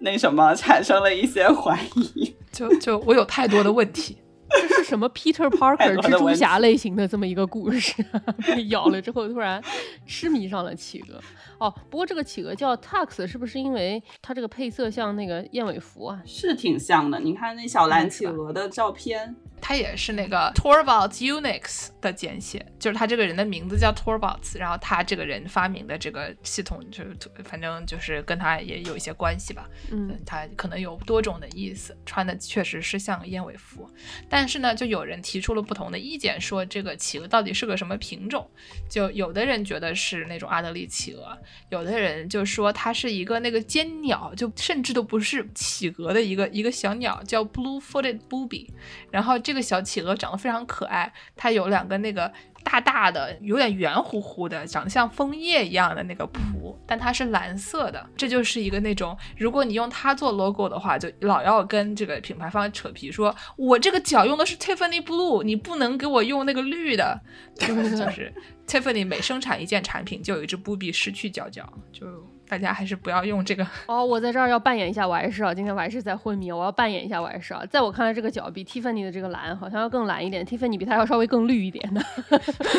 那什么产生了一些怀疑，[LAUGHS] 就就我有太多的问题。这是什么 Peter Parker 蜘蛛侠类型的这么一个故事？[LAUGHS] 被咬了之后突然痴迷上了企鹅。哦，不过这个企鹅叫 Tux，是不是因为它这个配色像那个燕尾服啊？是挺像的。你看那小蓝企鹅的照片。他也是那个 Torvalds Unix 的简写，就是他这个人的名字叫 Torvalds，然后他这个人发明的这个系统，就是反正就是跟他也有一些关系吧。嗯，他可能有多种的意思，穿的确实是像燕尾服，但是呢，就有人提出了不同的意见，说这个企鹅到底是个什么品种？就有的人觉得是那种阿德利企鹅，有的人就说它是一个那个尖鸟，就甚至都不是企鹅的一个一个小鸟，叫 Blue-footed booby，然后。这个小企鹅长得非常可爱，它有两个那个大大的、有点圆乎乎的、长得像枫叶一样的那个蹼，但它是蓝色的。这就是一个那种，如果你用它做 logo 的话，就老要跟这个品牌方扯皮，说我这个脚用的是 Tiffany Blue，你不能给我用那个绿的。[LAUGHS] 就是 Tiffany 每生产一件产品，就有一只布比失去脚脚，就。大家还是不要用这个哦。我在这儿要扮演一下我还是啊，今天我还是在昏迷，我要扮演一下我还是啊。在我看来，这个脚比 Tiffany 的这个蓝好像要更蓝一点，Tiffany 比它要稍微更绿一点的。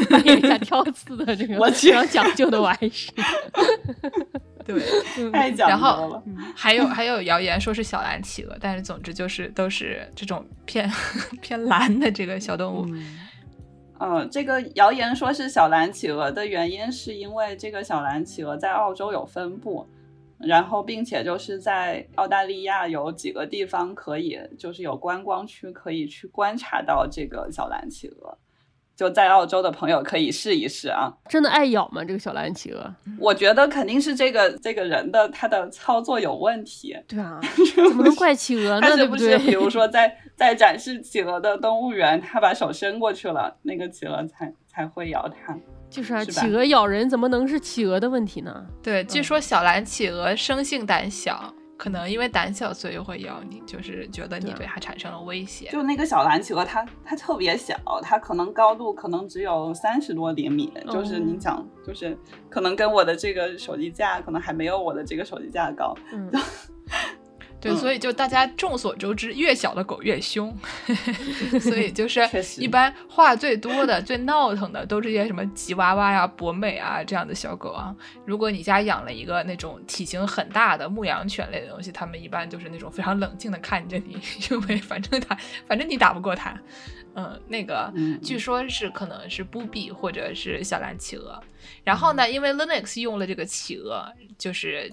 扮演一下挑刺的这个 [LAUGHS] 非常讲究的我还是。[LAUGHS] 对，[LAUGHS] 太讲究了。还有还有谣言说是小蓝企鹅，但是总之就是都是这种偏偏蓝的这个小动物。嗯，嗯这个谣言说是小蓝企鹅的原因，是因为这个小蓝企鹅在澳洲有分布，然后并且就是在澳大利亚有几个地方可以，就是有观光区可以去观察到这个小蓝企鹅。就在澳洲的朋友可以试一试啊！真的爱咬吗？这个小蓝企鹅？[LAUGHS] 我觉得肯定是这个这个人的他的操作有问题。对啊，[LAUGHS] 怎么能怪企鹅呢？对不对？比如 [LAUGHS] 说在在展示企鹅的动物园，他把手伸过去了，那个企鹅才才会咬他。就是啊，企鹅咬人怎么能是企鹅的问题呢？对，据说小蓝企鹅生性胆小。可能因为胆小，所以会咬你，就是觉得你对它产生了威胁。就那个小蓝企鹅，它它特别小，它可能高度可能只有三十多厘米，就是你想，就是可能跟我的这个手机架，可能还没有我的这个手机架高。对，所以就大家众所周知，越小的狗越凶，[LAUGHS] 所以就是一般话最多的、最闹腾的，都是些什么吉娃娃呀、博美啊这样的小狗啊。如果你家养了一个那种体型很大的牧羊犬类的东西，它们一般就是那种非常冷静的看着你，因为反正它，反正你打不过它。嗯，那个据说是可能是布比或者是小蓝企鹅。然后呢，因为 Linux 用了这个企鹅，就是。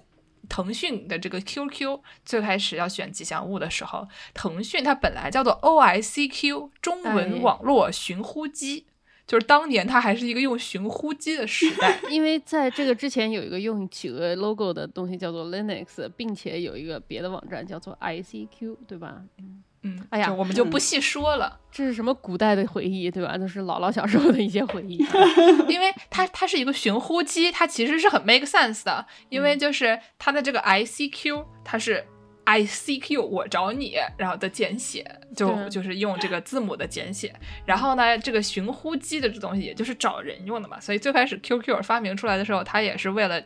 腾讯的这个 QQ 最开始要选吉祥物的时候，腾讯它本来叫做 OICQ 中文网络寻呼机。就是当年它还是一个用寻呼机的时代，[LAUGHS] 因为在这个之前有一个用企鹅 logo 的东西叫做 Linux，并且有一个别的网站叫做 ICQ，对吧？嗯嗯，哎呀，我们就不细说了，[LAUGHS] 这是什么古代的回忆，对吧？都是姥姥小时候的一些回忆。[LAUGHS] 因为它它是一个寻呼机，它其实是很 make sense 的，因为就是它的这个 ICQ，它是。I C Q，我找你，然后的简写就就是用这个字母的简写。然后呢，这个寻呼机的这东西，也就是找人用的嘛。所以最开始 Q Q 发明出来的时候，它也是为了。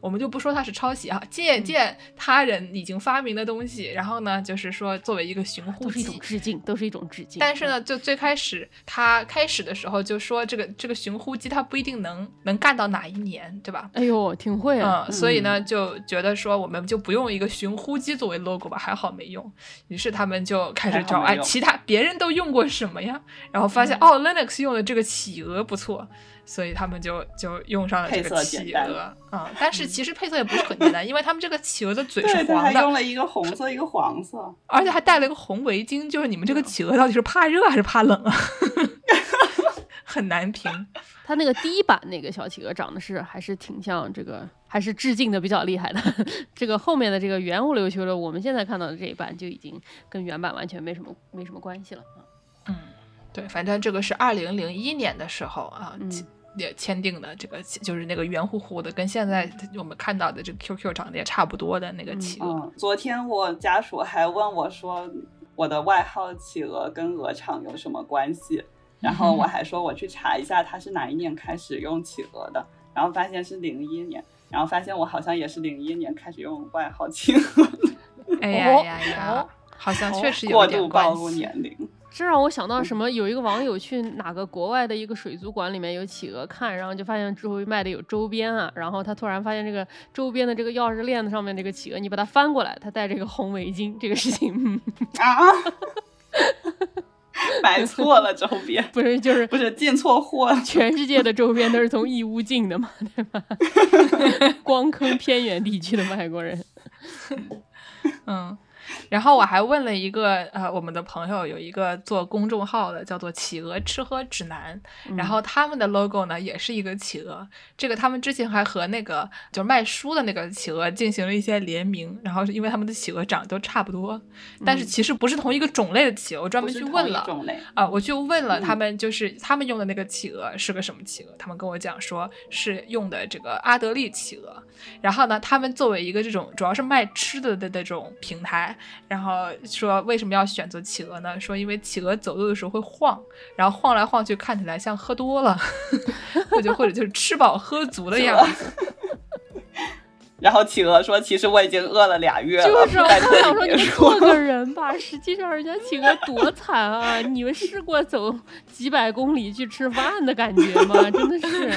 我们就不说它是抄袭啊，借鉴他人已经发明的东西，然后呢，就是说作为一个寻呼机，都是一种致敬，都是一种致敬。但是呢，就最开始他开始的时候就说这个这个寻呼机它不一定能能干到哪一年，对吧？哎呦，挺会啊！所以呢，就觉得说我们就不用一个寻呼机作为 logo 吧，还好没用。于是他们就开始找哎，其他别人都用过什么呀？然后发现哦，Linux 用的这个企鹅不错。所以他们就就用上了这个企鹅，嗯，但是其实配色也不是很简单，因为他们这个企鹅的嘴 [LAUGHS] 是黄的，用了一个红色，一个黄色，[LAUGHS] 而且还带了一个红围巾。就是你们这个企鹅到底是怕热还是怕冷啊？[LAUGHS] 很难评。他那个第一版那个小企鹅长得是还是挺像这个，还是致敬的比较厉害的。这个后面的这个原物流球的，我们现在看到的这一版就已经跟原版完全没什么没什么关系了啊。嗯，对，反正这个是二零零一年的时候啊。也签订的这个就是那个圆乎乎的，跟现在我们看到的这个 QQ 长得也差不多的那个企鹅。昨天我家属还问我说，我的外号企鹅跟鹅厂有什么关系？然后我 [LAUGHS] 还说我去查一下他是哪一年开始用企鹅的，然后发现是零一年，然后发现我好像也是零一年开始用外号企鹅。哎呀呀呀，好像确实有点暴露年龄。这让我想到什么？有一个网友去哪个国外的一个水族馆里面有企鹅看，然后就发现周围卖的有周边啊，然后他突然发现这个周边的这个钥匙链子上面这个企鹅，你把它翻过来，他戴这个红围巾，这个事情啊，买错了周边，[LAUGHS] 不是就是不是进错货了？全世界的周边都是从义乌进的嘛，对吧？[LAUGHS] 光坑偏远地区的外国人，[LAUGHS] 嗯。然后我还问了一个呃，我们的朋友有一个做公众号的，叫做“企鹅吃喝指南”，然后他们的 logo 呢也是一个企鹅。这个他们之前还和那个就是卖书的那个企鹅进行了一些联名，然后因为他们的企鹅长得都差不多，但是其实不是同一个种类的企鹅。我专门去问了啊，我就问了他们，就是他们用的那个企鹅是个什么企鹅？他们跟我讲说是用的这个阿德利企鹅。然后呢，他们作为一个这种主要是卖吃的的那种平台。然后说为什么要选择企鹅呢？说因为企鹅走路的时候会晃，然后晃来晃去，看起来像喝多了，[LAUGHS] 或者或者就是吃饱喝足的样子。[LAUGHS] 然后企鹅说：“其实我已经饿了俩月了。”就是，我想说，你做个人吧。[LAUGHS] 实际上，人家企鹅多惨啊！你们试过走几百公里去吃饭的感觉吗？真的是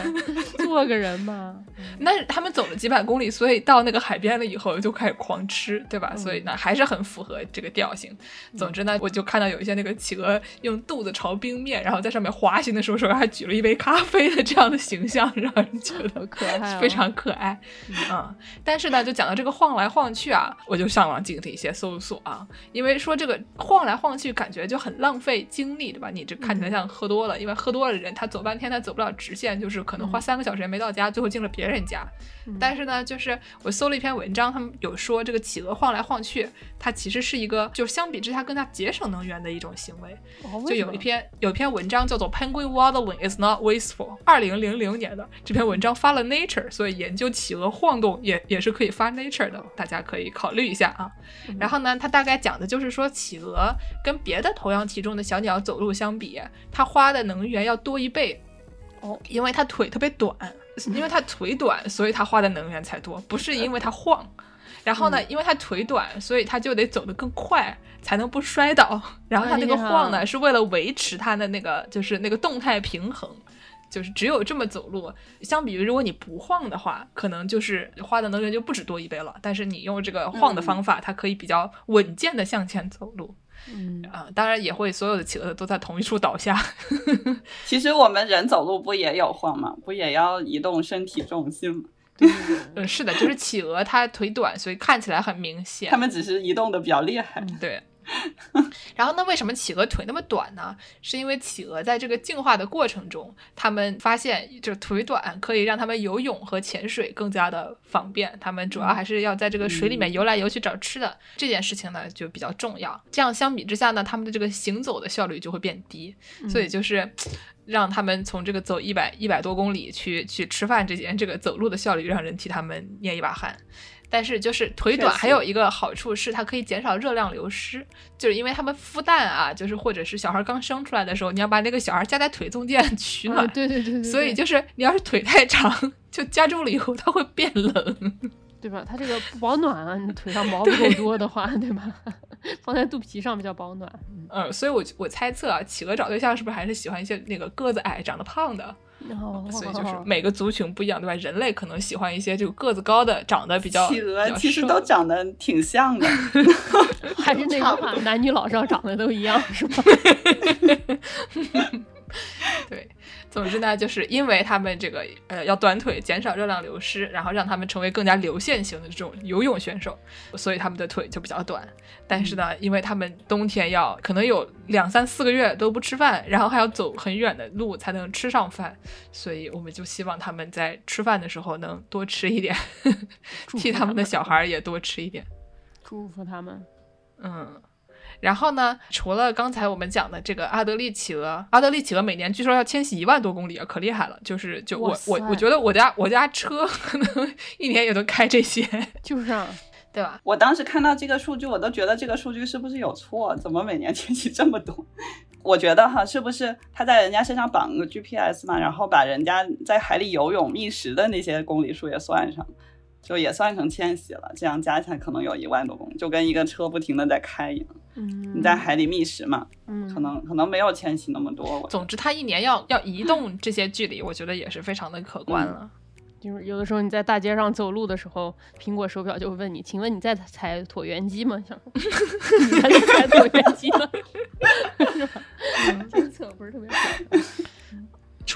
做个人吧。[LAUGHS] 那他们走了几百公里，所以到那个海边了以后就开始狂吃，对吧？所以呢，还是很符合这个调性。总之呢，我就看到有一些那个企鹅用肚子朝冰面，然后在上面滑行的时候，手上还举了一杯咖啡的这样的形象，让人觉得可爱，非常可爱。嗯。但是呢，就讲到这个晃来晃去啊，我就上网进行一些搜索啊，因为说这个晃来晃去感觉就很浪费精力，对吧？你这看起来像喝多了，因为喝多了的人他走半天他走不了直线，就是可能花三个小时也没到家，最后进了别人家。但是呢，就是我搜了一篇文章，他们有说这个企鹅晃来晃去，它其实是一个就相比之下更加节省能源的一种行为。就有一篇有一篇文章叫做 Penguin waddling is not wasteful，二零零零年的这篇文章发了 Nature，所以研究企鹅晃动也也是可以发 Nature 的，大家可以考虑一下啊。然后呢，它大概讲的就是说企鹅跟别的同样体重的小鸟走路相比，它花的能源要多一倍哦，因为它腿特别短。因为它腿短，所以它花的能源才多，不是因为它晃。然后呢，因为它腿短，所以它就得走得更快，才能不摔倒。然后它那个晃呢，是为了维持它的那个就是那个动态平衡，就是只有这么走路。相比于如果你不晃的话，可能就是花的能源就不止多一倍了。但是你用这个晃的方法，它可以比较稳健的向前走路。嗯啊，当然也会，所有的企鹅都在同一处倒下。其实我们人走路不也有晃吗？不也要移动身体重心吗？[LAUGHS] 嗯，是的，就是企鹅它腿短，所以看起来很明显。它们只是移动的比较厉害。对。[LAUGHS] 然后那为什么企鹅腿那么短呢？是因为企鹅在这个进化的过程中，他们发现就腿短可以让他们游泳和潜水更加的方便。他们主要还是要在这个水里面游来游去找吃的，这件事情呢就比较重要。这样相比之下呢，他们的这个行走的效率就会变低，所以就是让他们从这个走一百一百多公里去去吃饭之间，这个走路的效率让人替他们捏一把汗。但是就是腿短，还有一个好处是它可以减少热量流失，就是因为他们孵蛋啊，就是或者是小孩刚生出来的时候，你要把那个小孩夹在腿中间 [LAUGHS] 取暖，对对对，所以就是你要是腿太长，就夹住了以后它会变冷，[LAUGHS] 对吧？它这个不保暖啊，你腿上毛不够多的话，对吧？[LAUGHS] 放在肚皮上比较保暖。嗯，所以我我猜测啊，企鹅找对象是不是还是喜欢一些那个个子矮、长得胖的？所以就是每个族群不一样，对吧？人类可能喜欢一些就个子高的，长得比较。企鹅其实都长得挺像的，[LAUGHS] 还是那句话，男女老少长得都一样，是吧？[LAUGHS] 对。总之呢，就是因为他们这个呃要短腿，减少热量流失，然后让他们成为更加流线型的这种游泳选手，所以他们的腿就比较短。但是呢，因为他们冬天要可能有两三四个月都不吃饭，然后还要走很远的路才能吃上饭，所以我们就希望他们在吃饭的时候能多吃一点，[LAUGHS] 替他们的小孩也多吃一点，祝福他们。嗯。然后呢？除了刚才我们讲的这个阿德利企鹅，阿德利企鹅每年据说要迁徙一万多公里啊，可厉害了。就是就我我我觉得我家我家车 [LAUGHS] 可能一年也都开这些，[LAUGHS] 就是啊，对吧？我当时看到这个数据，我都觉得这个数据是不是有错？怎么每年迁徙这么多？[LAUGHS] 我觉得哈，是不是他在人家身上绑个 GPS 嘛，然后把人家在海里游泳觅食的那些公里数也算上？就也算成迁徙了，这样加起来可能有一万多公里，就跟一个车不停的在开一样。嗯，你在海里觅食嘛，嗯，可能可能没有迁徙那么多。总之，它一年要要移动这些距离，我觉得也是非常的可观了。就是有的时候你在大街上走路的时候，苹果手表就会问你：“请问你在踩椭圆机吗？”想 [LAUGHS] 你在踩椭圆机吗？[LAUGHS] 是吧？监测不是特别准。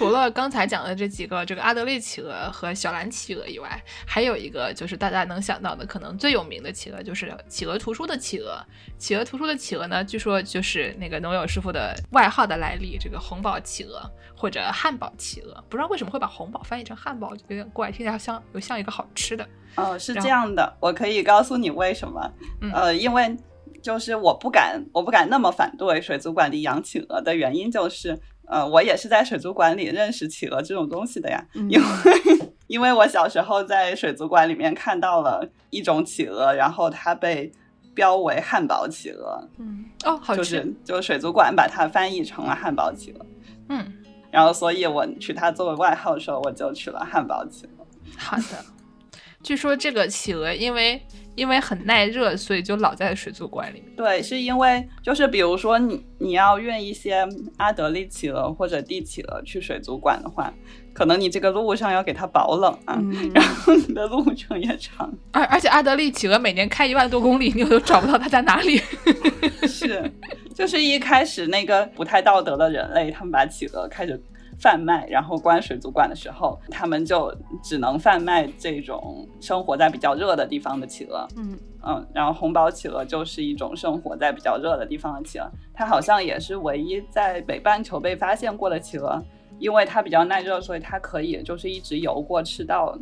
除了刚才讲的这几个，这个阿德利企鹅和小蓝企鹅以外，还有一个就是大家能想到的，可能最有名的企鹅就是企鹅图书的企鹅。企鹅图书的企鹅呢，据说就是那个农友师傅的外号的来历，这个红宝企鹅或者汉堡企鹅。不知道为什么会把红宝翻译成汉堡，就有点怪，听起来像又像一个好吃的。哦，是这样的，我可以告诉你为什么。呃，因为就是我不敢，我不敢那么反对水族馆里养企鹅的原因就是。呃，我也是在水族馆里认识企鹅这种东西的呀，因为 [LAUGHS] 因为我小时候在水族馆里面看到了一种企鹅，然后它被标为汉堡企鹅，嗯，哦，好就是就水族馆把它翻译成了汉堡企鹅，嗯，然后所以我取它作为外号的时候，我就取了汉堡企鹅。好的，[LAUGHS] 据说这个企鹅因为。因为很耐热，所以就老在水族馆里面。对，是因为就是比如说你你要运一些阿德利企鹅或者帝企鹅去水族馆的话，可能你这个路上要给它保冷啊，然后你的路程也长。[LAUGHS] 而而且阿德利企鹅每年开一万多公里，你都找不到它在哪里。[LAUGHS] 是，就是一开始那个不太道德的人类，他们把企鹅开始。贩卖，然后关水族馆的时候，他们就只能贩卖这种生活在比较热的地方的企鹅。嗯嗯，然后红宝企鹅就是一种生活在比较热的地方的企鹅，它好像也是唯一在北半球被发现过的企鹅，因为它比较耐热，所以它可以就是一直游过赤道。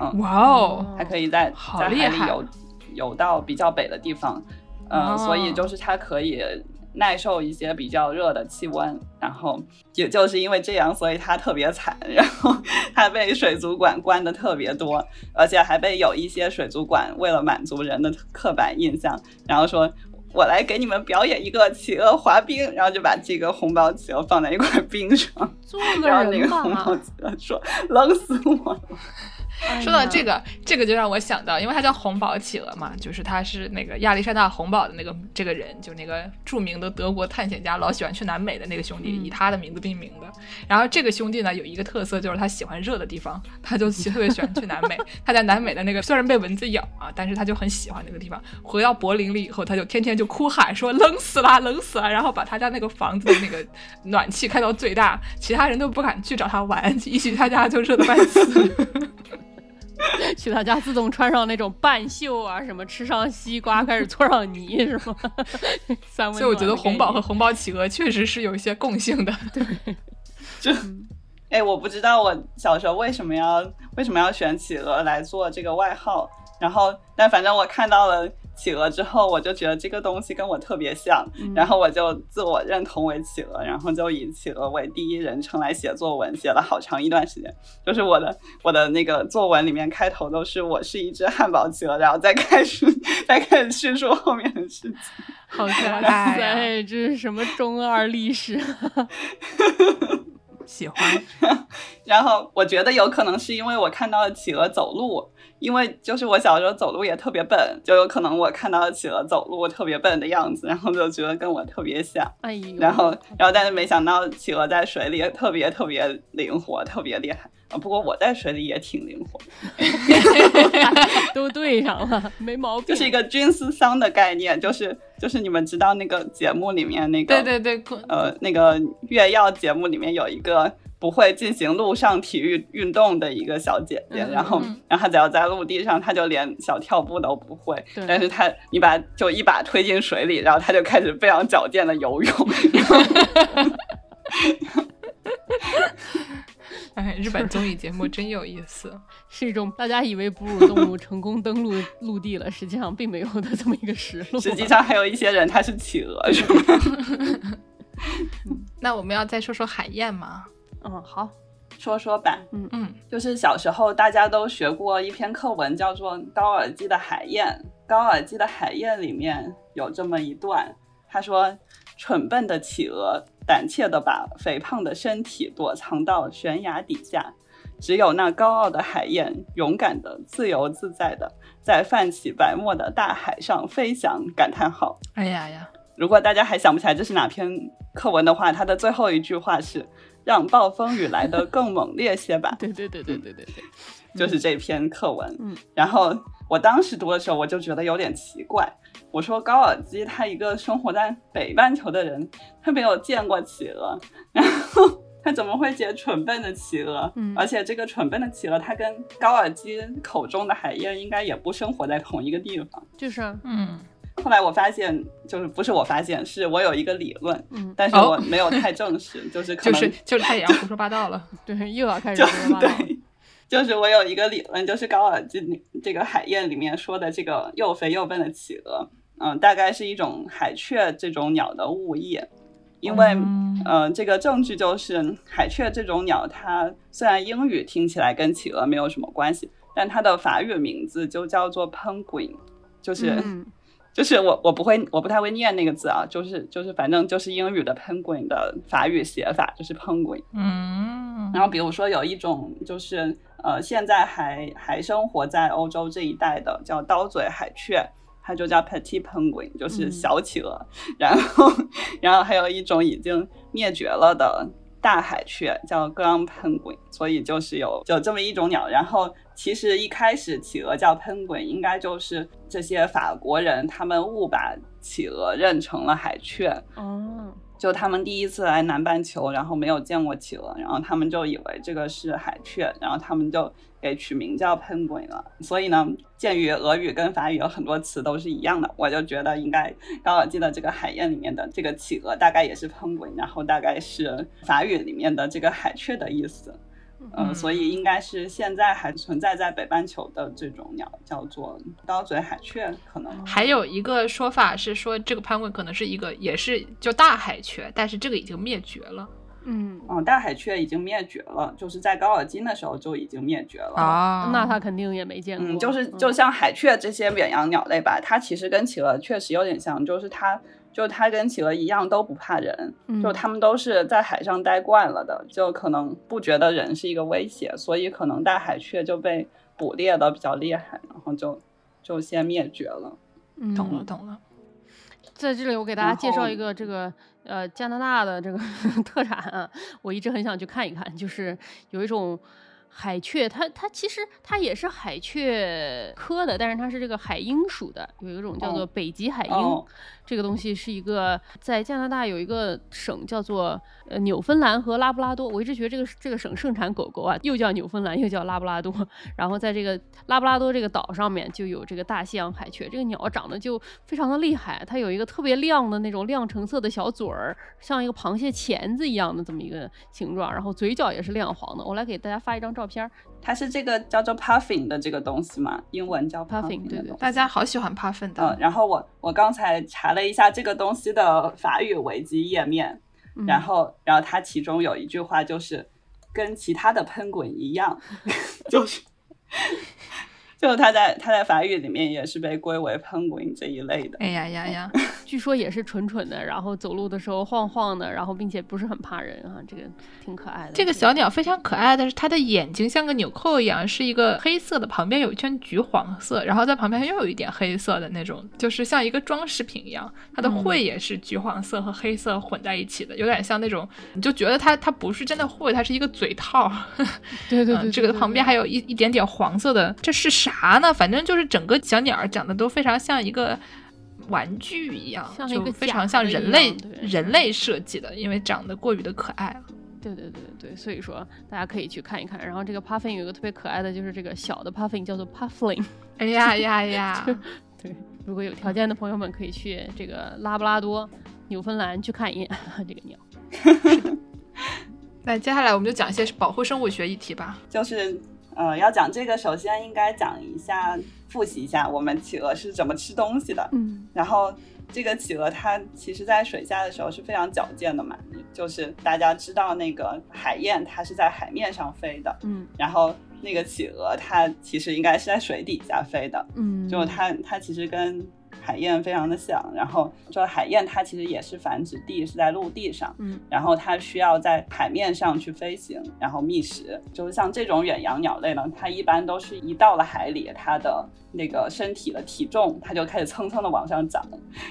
嗯，哇哦，它可以在在海里游游到比较北的地方。嗯，所以就是它可以。耐受一些比较热的气温，然后也就是因为这样，所以它特别惨，然后它被水族馆关的特别多，而且还被有一些水族馆为了满足人的刻板印象，然后说我来给你们表演一个企鹅滑冰，然后就把这个红包企鹅放在一块冰上，然后那个红包企鹅说冷死我了。说到这个，这个就让我想到，因为他叫红宝企鹅嘛，就是他是那个亚历山大红宝的那个这个人，就那个著名的德国探险家，老喜欢去南美的那个兄弟，以他的名字命名的。然后这个兄弟呢，有一个特色，就是他喜欢热的地方，他就特别喜欢去南美。他在南美的那个虽然被蚊子咬啊，但是他就很喜欢那个地方。回到柏林了以后，他就天天就哭喊说冷死了，冷死了，然后把他家那个房子的那个暖气开到最大，其他人都不敢去找他玩，一去他家就热得半死。[LAUGHS] 去他家自动穿上那种半袖啊，什么吃上西瓜，开始搓上泥，是吗？[LAUGHS] 三温所以我觉得红宝和和红宝企鹅确实是有一些共性的。对就，哎，我不知道我小时候为什么要为什么要选企鹅来做这个外号，然后但反正我看到了企鹅之后，我就觉得这个东西跟我特别像，然后我就自我认同为企鹅，然后就以企鹅为第一人称来写作文，写了好长一段时间。就是我的我的那个作文里面开头都是我是一只汉堡企鹅，然后再开始再开始叙述后面的事情。好可爱爱呀 [LAUGHS] 这是什么中二历史？[LAUGHS] 喜欢，[LAUGHS] 然后我觉得有可能是因为我看到了企鹅走路，因为就是我小时候走路也特别笨，就有可能我看到了企鹅走路特别笨的样子，然后就觉得跟我特别像。哎呦，然后，然后但是没想到企鹅在水里特别特别灵活，特别厉害啊！不过我在水里也挺灵活，[LAUGHS] [LAUGHS] [LAUGHS] 都对上了，没毛病。就是一个军思桑的概念，就是就是你们知道那个节目里面那个对对对，呃，那个月曜节目里面有一个不会进行陆上体育运动的一个小姐姐，嗯然后嗯然后她只要在陆地上，她就连小跳步都不会，但是她你把就一把推进水里，然后她就开始非常矫健的游泳，[LAUGHS] [LAUGHS] 哎，日本综艺节目真有意思。[LAUGHS] 是一种大家以为哺乳动物成功登陆 [LAUGHS] 陆地了，实际上并没有的这么一个实录。实际上还有一些人他是企鹅，是吗？那我们要再说说海燕吗？嗯，好，说说吧，嗯嗯，就是小时候大家都学过一篇课文，叫做《高尔基的海燕》。高尔基的海燕里面有这么一段，他说：“蠢笨的企鹅胆怯地把肥胖的身体躲藏到悬崖底下，只有那高傲的海燕勇敢的、自由自在的在泛起白沫的大海上飞翔。”感叹号。哎呀呀，如果大家还想不起来这是哪篇课文的话，它的最后一句话是“让暴风雨来得更猛烈些吧”。[LAUGHS] 对对对对对对对，就是这篇课文。嗯，然后我当时读的时候，我就觉得有点奇怪。我说高尔基他一个生活在北半球的人，他没有见过企鹅，然后他怎么会写蠢笨的企鹅？嗯而且这个蠢笨的企鹅，它跟高尔基口中的海燕应该也不生活在同一个地方。就是啊，嗯，后来我发现，就是不是我发现，是我有一个理论，嗯，但是哦我没有太证实，就是可能就是就是他也要胡说八道了。[LAUGHS] 对，又要开始胡说八道了。对，就是我有一个理论，就是高尔基这个海燕里面说的这个又肥又笨的企鹅，嗯、大概是一种海雀这种鸟的误译，因为。嗯呃，这个证据就是海雀这种鸟，它虽然英语听起来跟企鹅没有什么关系，但它的法语名字就叫做 penguin，就是、嗯，就是我我不会我不太会念那个字啊，就是就是反正就是英语的 penguin 的法语写法就是 penguin。嗯，然后比如说有一种就是呃现在还还生活在欧洲这一带的叫刀嘴海雀，它就叫 petit penguin，就是嗯小企鹅。然后然后还有一种已经灭绝了的大海雀叫 ground penguin，所以就是有有这么一种鸟。然后其实一开始企鹅叫 penguin，应该就是这些法国人他们误把企鹅认成了海雀。哦，就他们第一次来南半球，然后没有见过企鹅，然后他们就以为这个是海雀，然后他们就给取名叫喷鬼了。所以呢，鉴于俄语跟法语有很多词都是一样的，我就觉得应该高尔基的这个海燕里面的这个企鹅大概也是喷鬼然后大概是法语里面的这个海雀的意思。嗯，嗯所以应该是现在还存在在北半球的这种鸟，叫做刀嘴海雀，可能。还有一个说法是说，这个潘贵可能是一个也是就大海雀，但是这个已经灭绝了嗯，嗯，大海雀已经灭绝了，就是在高尔金的时候就已经灭绝了。啊那他肯定也没见过。嗯，就是就像海雀这些远洋鸟类吧，它其实跟企鹅确实有点像，就是它就它跟企鹅一样都不怕人，嗯就它们都是在海上待惯了的，就可能不觉得人是一个威胁，所以可能大海雀就被捕猎的比较厉害，然后就就先灭绝了。嗯懂了懂了。在这里，我给大家介绍一个这个呃加拿大的这个 [LAUGHS] 特产啊，我一直很想去看一看，就是有一种海雀，它它其实它也是海雀科的，但是它是这个海鹰属的，有一种叫做北极海鹰。哦这个东西是一个在加拿大有一个省叫做呃纽芬兰和拉布拉多，我一直觉得这个这个省盛产狗狗啊，又叫纽芬兰又叫拉布拉多。然后在这个拉布拉多这个岛上面就有这个大西洋海雀，这个鸟长得就非常的厉害，它有一个特别亮的那种亮橙色的小嘴儿，像一个螃蟹钳子一样的这么一个形状，然后嘴角也是亮黄的。我来给大家发一张照片儿，它是这个叫做 puffin 的这个东西嘛，英文叫 Puffin，对大家好喜欢 puffin 嗯的，，然后我我刚才查了一下这个东西的法语维基页面，嗯然后然后它其中有一句话就是跟其他的喷滚一样，[LAUGHS] 就是就是它在它在法语里面也是被归为喷滚这一类的。哎呀呀呀，据说也是蠢蠢的，然后走路的时候晃晃的，然后并且不是很怕人啊，这个挺可爱的。这个小鸟非常可爱但是，它的眼睛像个纽扣一样，是一个黑色的，旁边有一圈橘黄色，然后在旁边又有一点黑色的那种，就是像一个装饰品一样。它的嗯喙也是橘黄色和黑色混在一起的，有点像那种，你就觉得它它不是真的喙，它是一个嘴套。[LAUGHS] 对对对嗯，这个旁边还有一一点点黄色的，这是啥呢？反正就是整个小鸟儿长得都非常像一个玩具一样，像一个就非常像人类人类设计的，因为长得过于的可爱了。对对对对，所以说大家可以去看一看。然后这个 puffin 有一个特别可爱的，就是这个小的 puffin 叫做 puffling。[LAUGHS] 哎呀呀呀！[LAUGHS] 对，如果有条件的朋友们可以去这个拉布拉多、纽芬兰去看一眼 [LAUGHS] 这个鸟。那接下来我们就讲一些保护生物学议题吧。就是呃，要讲这个，首先应该讲一下，复习一下我们企鹅是怎么吃东西的。嗯然后这个企鹅它其实在水下的时候是非常矫健的嘛，就是大家知道那个海燕它是在海面上飞的，嗯然后那个企鹅它其实应该是在水底下飞的，嗯，就它它其实跟海燕非常的像，然后说海燕它其实也是繁殖地是在陆地上，嗯然后它需要在海面上去飞行，然后觅食。就是像这种远洋鸟类呢，它一般都是一到了海里，它的那个身体的体重它就开始蹭蹭的往上涨，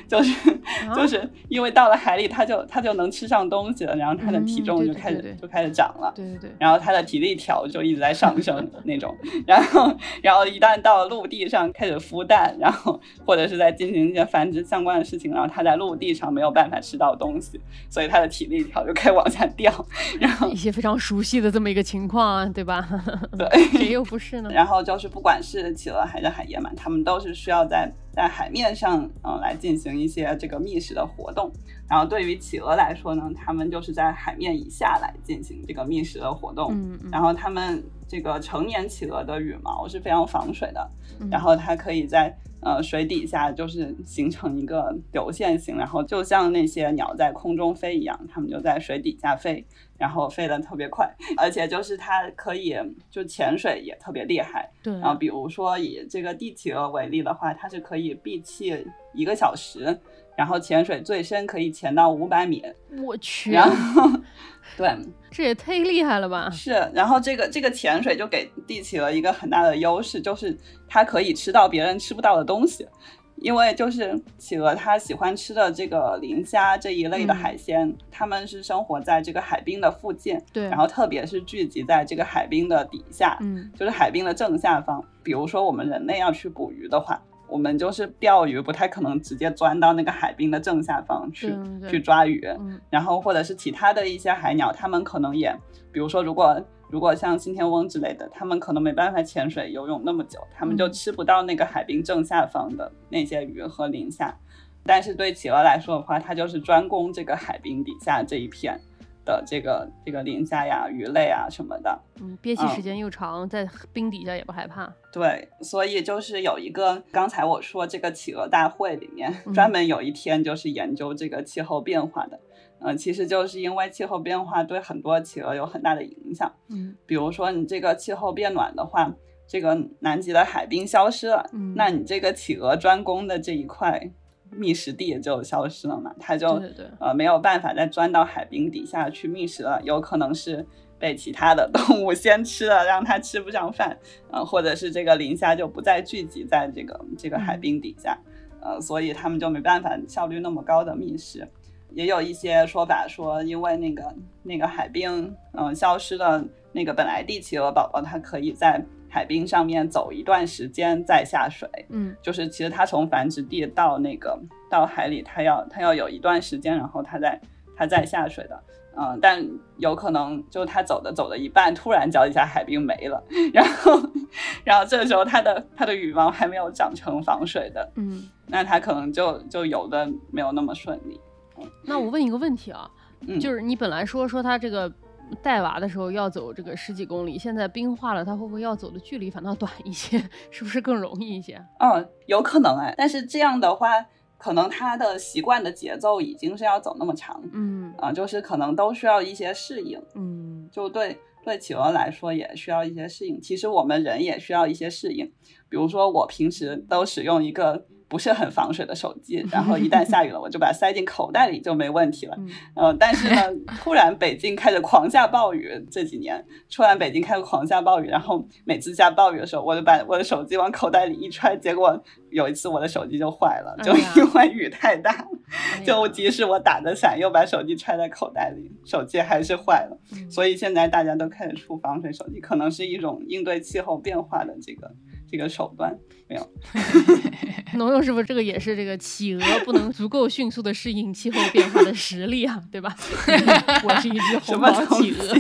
就是、[LAUGHS] 啊就是因为到了海里，它就它就能吃上东西了，然后它的体重就开始、就开始涨了。对对对，然后它的体力条就一直在上升 [LAUGHS] 那种，然后，然后一旦到了陆地上开始孵蛋，然后或者是在进行一些繁殖相关的事情，然后它在陆地上没有办法吃到东西，所以它的体力条就开始往下掉，然后一些非常熟悉的这么一个情况啊，对吧？[LAUGHS] 对，谁又不是呢？[LAUGHS] 然后就是不管是企鹅还是海燕嘛，它们都是需要在在海面上嗯、呃来进行一些这个觅食的活动。然后对于企鹅来说呢，它们就是在海面以下来进行这个觅食的活动。嗯嗯然后它们这个成年企鹅的羽毛是非常防水的，嗯然后它可以在呃水底下就是形成一个流线型，然后就像那些鸟在空中飞一样，它们就在水底下飞，然后飞得特别快，[LAUGHS] 而且就是它可以就潜水也特别厉害。对，然后比如说以这个帝企鹅为例的话，它是可以闭气一个小时，然后潜水最深可以潜到五百米，我去，然后对。这也太厉害了吧！是，然后这个这个潜水就给帝企鹅一个很大的优势，就是它可以吃到别人吃不到的东西。因为就是企鹅，它喜欢吃的这个磷虾这一类的嗯海鲜，它们是生活在这个海滨的附近，对，然后特别是聚集在这个海滨的底下，嗯就是海滨的正下方。比如说我们人类要去捕鱼的话，我们就是钓鱼，不太可能直接钻到那个海冰的正下方去去抓鱼。嗯然后或者是其他的一些海鸟，它们可能也，比如说如果如果像信天翁之类的，它们可能没办法潜水游泳那么久，它们就嗯吃不到那个海冰正下方的那些鱼和磷虾。但是对企鹅来说的话，它就是专攻这个海冰底下这一片的这个这个磷虾呀、鱼类啊什么的。嗯，憋气嗯时间又长，在冰底下也不害怕。对，所以就是有一个刚才我说这个企鹅大会里面嗯专门有一天就是研究这个气候变化的，嗯、其实就是因为气候变化对很多企鹅有很大的影响，嗯比如说你这个气候变暖的话，这个南极的海冰消失了，嗯，那你这个企鹅专攻的这一块觅食地也就消失了嘛，它就呃没有办法再钻到海冰底下去觅食了，有可能是被其他的动物先吃了，让它吃不上饭，呃，或者是这个磷虾就不再聚集在这个这个海冰底下，呃，所以它们就没办法效率那么高的觅食。也有一些说法说，因为那个那个海冰嗯、呃消失了，那个本来帝企鹅宝宝它可以在海滨上面走一段时间再下水，嗯就是其实它从繁殖地到那个到海里，它要它要有一段时间，然后它再它再下水的。嗯，但有可能就是它走的走的一半，突然脚底下海冰没了，然后 [LAUGHS] 然后这个时候它的它的羽毛还没有长成防水的，嗯，那它可能就就游的没有那么顺利。那我问一个问题啊，嗯，就是你本来说说它这个带娃的时候要走这个十几公里，现在冰化了，它会不会要走的距离反倒短一些？[LAUGHS] 是不是更容易一些？嗯，有可能哎，但是这样的话，可能它的习惯的节奏已经是要走那么长，嗯啊、就是可能都需要一些适应。嗯就对对企鹅来说也需要一些适应。其实我们人也需要一些适应，比如说我平时都使用一个不是很防水的手机，然后一旦下雨了，我就把它塞进口袋里就没问题了。嗯呃，但是呢，突然北京开始狂下暴雨，这几年突然北京开始狂下暴雨，然后每次下暴雨的时候，我就把我的手机往口袋里一揣，结果有一次我的手机就坏了，就因为雨太大，哎就即使我打着伞，又把手机揣在口袋里，手机还是坏了。嗯所以现在大家都开始出防水手机，可能是一种应对气候变化的这个这个手段。没有，[LAUGHS] 农友师傅，这个也是这个企鹅不能足够迅速的适应气候变化的实力啊，对吧？[LAUGHS] 我是一只红毛企鹅。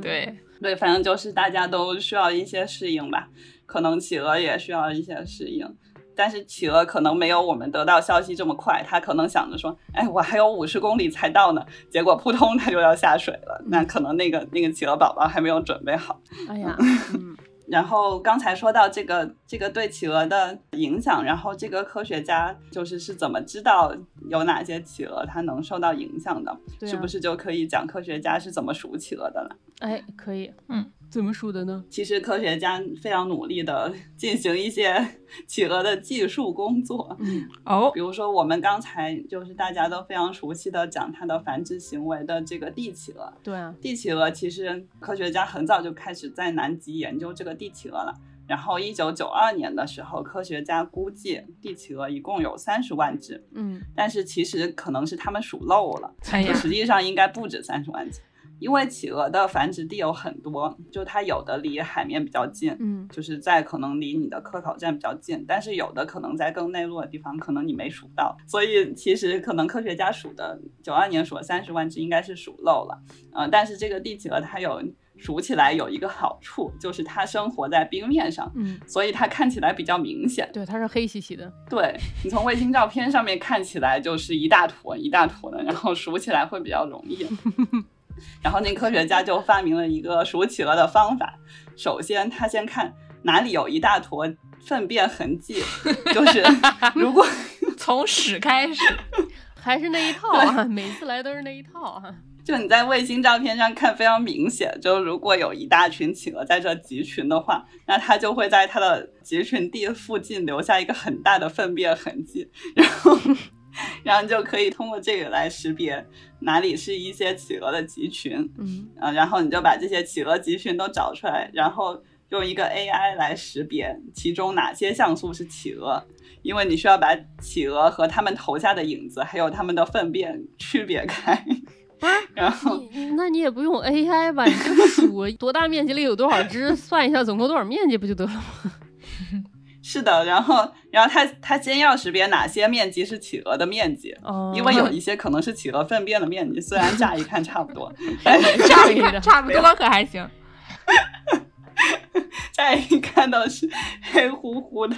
对，对，反正就是大家都需要一些适应吧，可能企鹅也需要一些适应。但是企鹅可能没有我们得到消息这么快，它可能想着说，哎，我还有五十公里才到呢，结果扑通它就要下水了，那可能那个那个企鹅宝宝还没有准备好。哎呀，[LAUGHS] 嗯然后刚才说到这个这个对企鹅的影响，然后这个科学家就是是怎么知道有哪些企鹅它能受到影响的，啊是不是就可以讲科学家是怎么数企鹅的了？哎，可以，嗯，怎么数的呢？其实科学家非常努力的进行一些 [LAUGHS] 企鹅的技术工作，嗯哦比，如说我们刚才就是大家都非常熟悉的讲它的繁殖行为的这个帝企鹅，对啊，帝企鹅其实科学家很早就开始在南极研究这个帝企鹅了。然后，一九九二年的时候，科学家估计帝企鹅一共有三十万只，嗯但是其实可能是他们数漏了，哎呀，实际上应该不止三十万只，因为企鹅的繁殖地有很多，就它有的离海面比较近，嗯就是在可能离你的科考站比较近，但是有的可能在更内陆的地方，可能你没数到，所以其实可能科学家数的九二年数了三十万只，应该是数漏了，呃，但是这个帝企鹅它有数起来有一个好处，就是它生活在冰面上，嗯，所以它看起来比较明显。对，它是黑漆漆的。对你从卫星照片上面看起来就是一大坨一大坨的，然后数起来会比较容易。[LAUGHS] 然后那科学家就发明了一个数企鹅的方法。首先，他先看哪里有一大坨粪便痕迹，就是 [LAUGHS] 如果从屎开始，还是那一套啊，每次来都是那一套啊。[LAUGHS] 就你在卫星照片上看非常明显，就如果有一大群企鹅在这集群的话，那它就会在它的集群地附近留下一个很大的粪便痕迹，然后，然后就可以通过这个来识别哪里是一些企鹅的集群，嗯啊，然后你就把这些企鹅集群都找出来，然后用一个 AI 来识别其中哪些像素是企鹅，因为你需要把企鹅和它们头下的影子还有它们的粪便 [LAUGHS] 区别开。不是然后你，那你也不用 AI 吧？你就数 [LAUGHS] 多大面积里有多少只，算一下总共多少面积不就得了吗？[LAUGHS] 是的，然后然后他他先要识别哪些面积是企鹅的面积，哦，因为有一些可能是企鹅粪便的面积，虽然乍一看差不多，[LAUGHS] 但是 [LAUGHS] 乍一看差不多可还行。[LAUGHS] 乍一看都是黑乎乎的。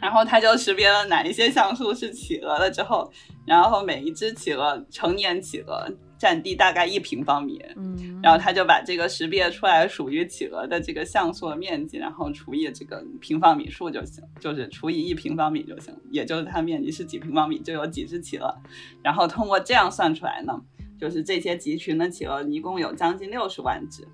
然后他就识别了哪一些像素是企鹅了之后，然后每一只企鹅成年企鹅占地大概一平方米，嗯，然后他就把这个识别出来属于企鹅的这个像素的面积，然后除以这个平方米数就行，就是除以一平方米就行，也就是它面积是几平方米就有几只企鹅，然后通过这样算出来呢，就是这些集群的企鹅一共有将近六十万只，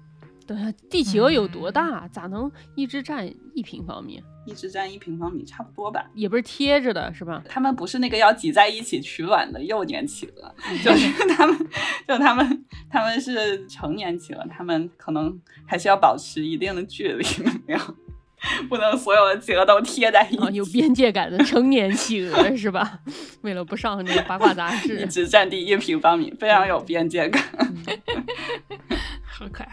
等下地企鹅有多大？咋能一只占一平方米？一只占一平方米差不多吧。也不是贴着的，是吧？他们不是那个要挤在一起取卵的幼年企鹅，就 [LAUGHS] 是他们，就他们，他们是成年企鹅，他们可能还是要保持一定的距离，没有，不能所有的企鹅都贴在一啊，起，有边界感的成年企鹅是吧？[LAUGHS] 为了不上那个八卦杂志一志，直占地一平方米，非常有边界感。[LAUGHS] 嗯好可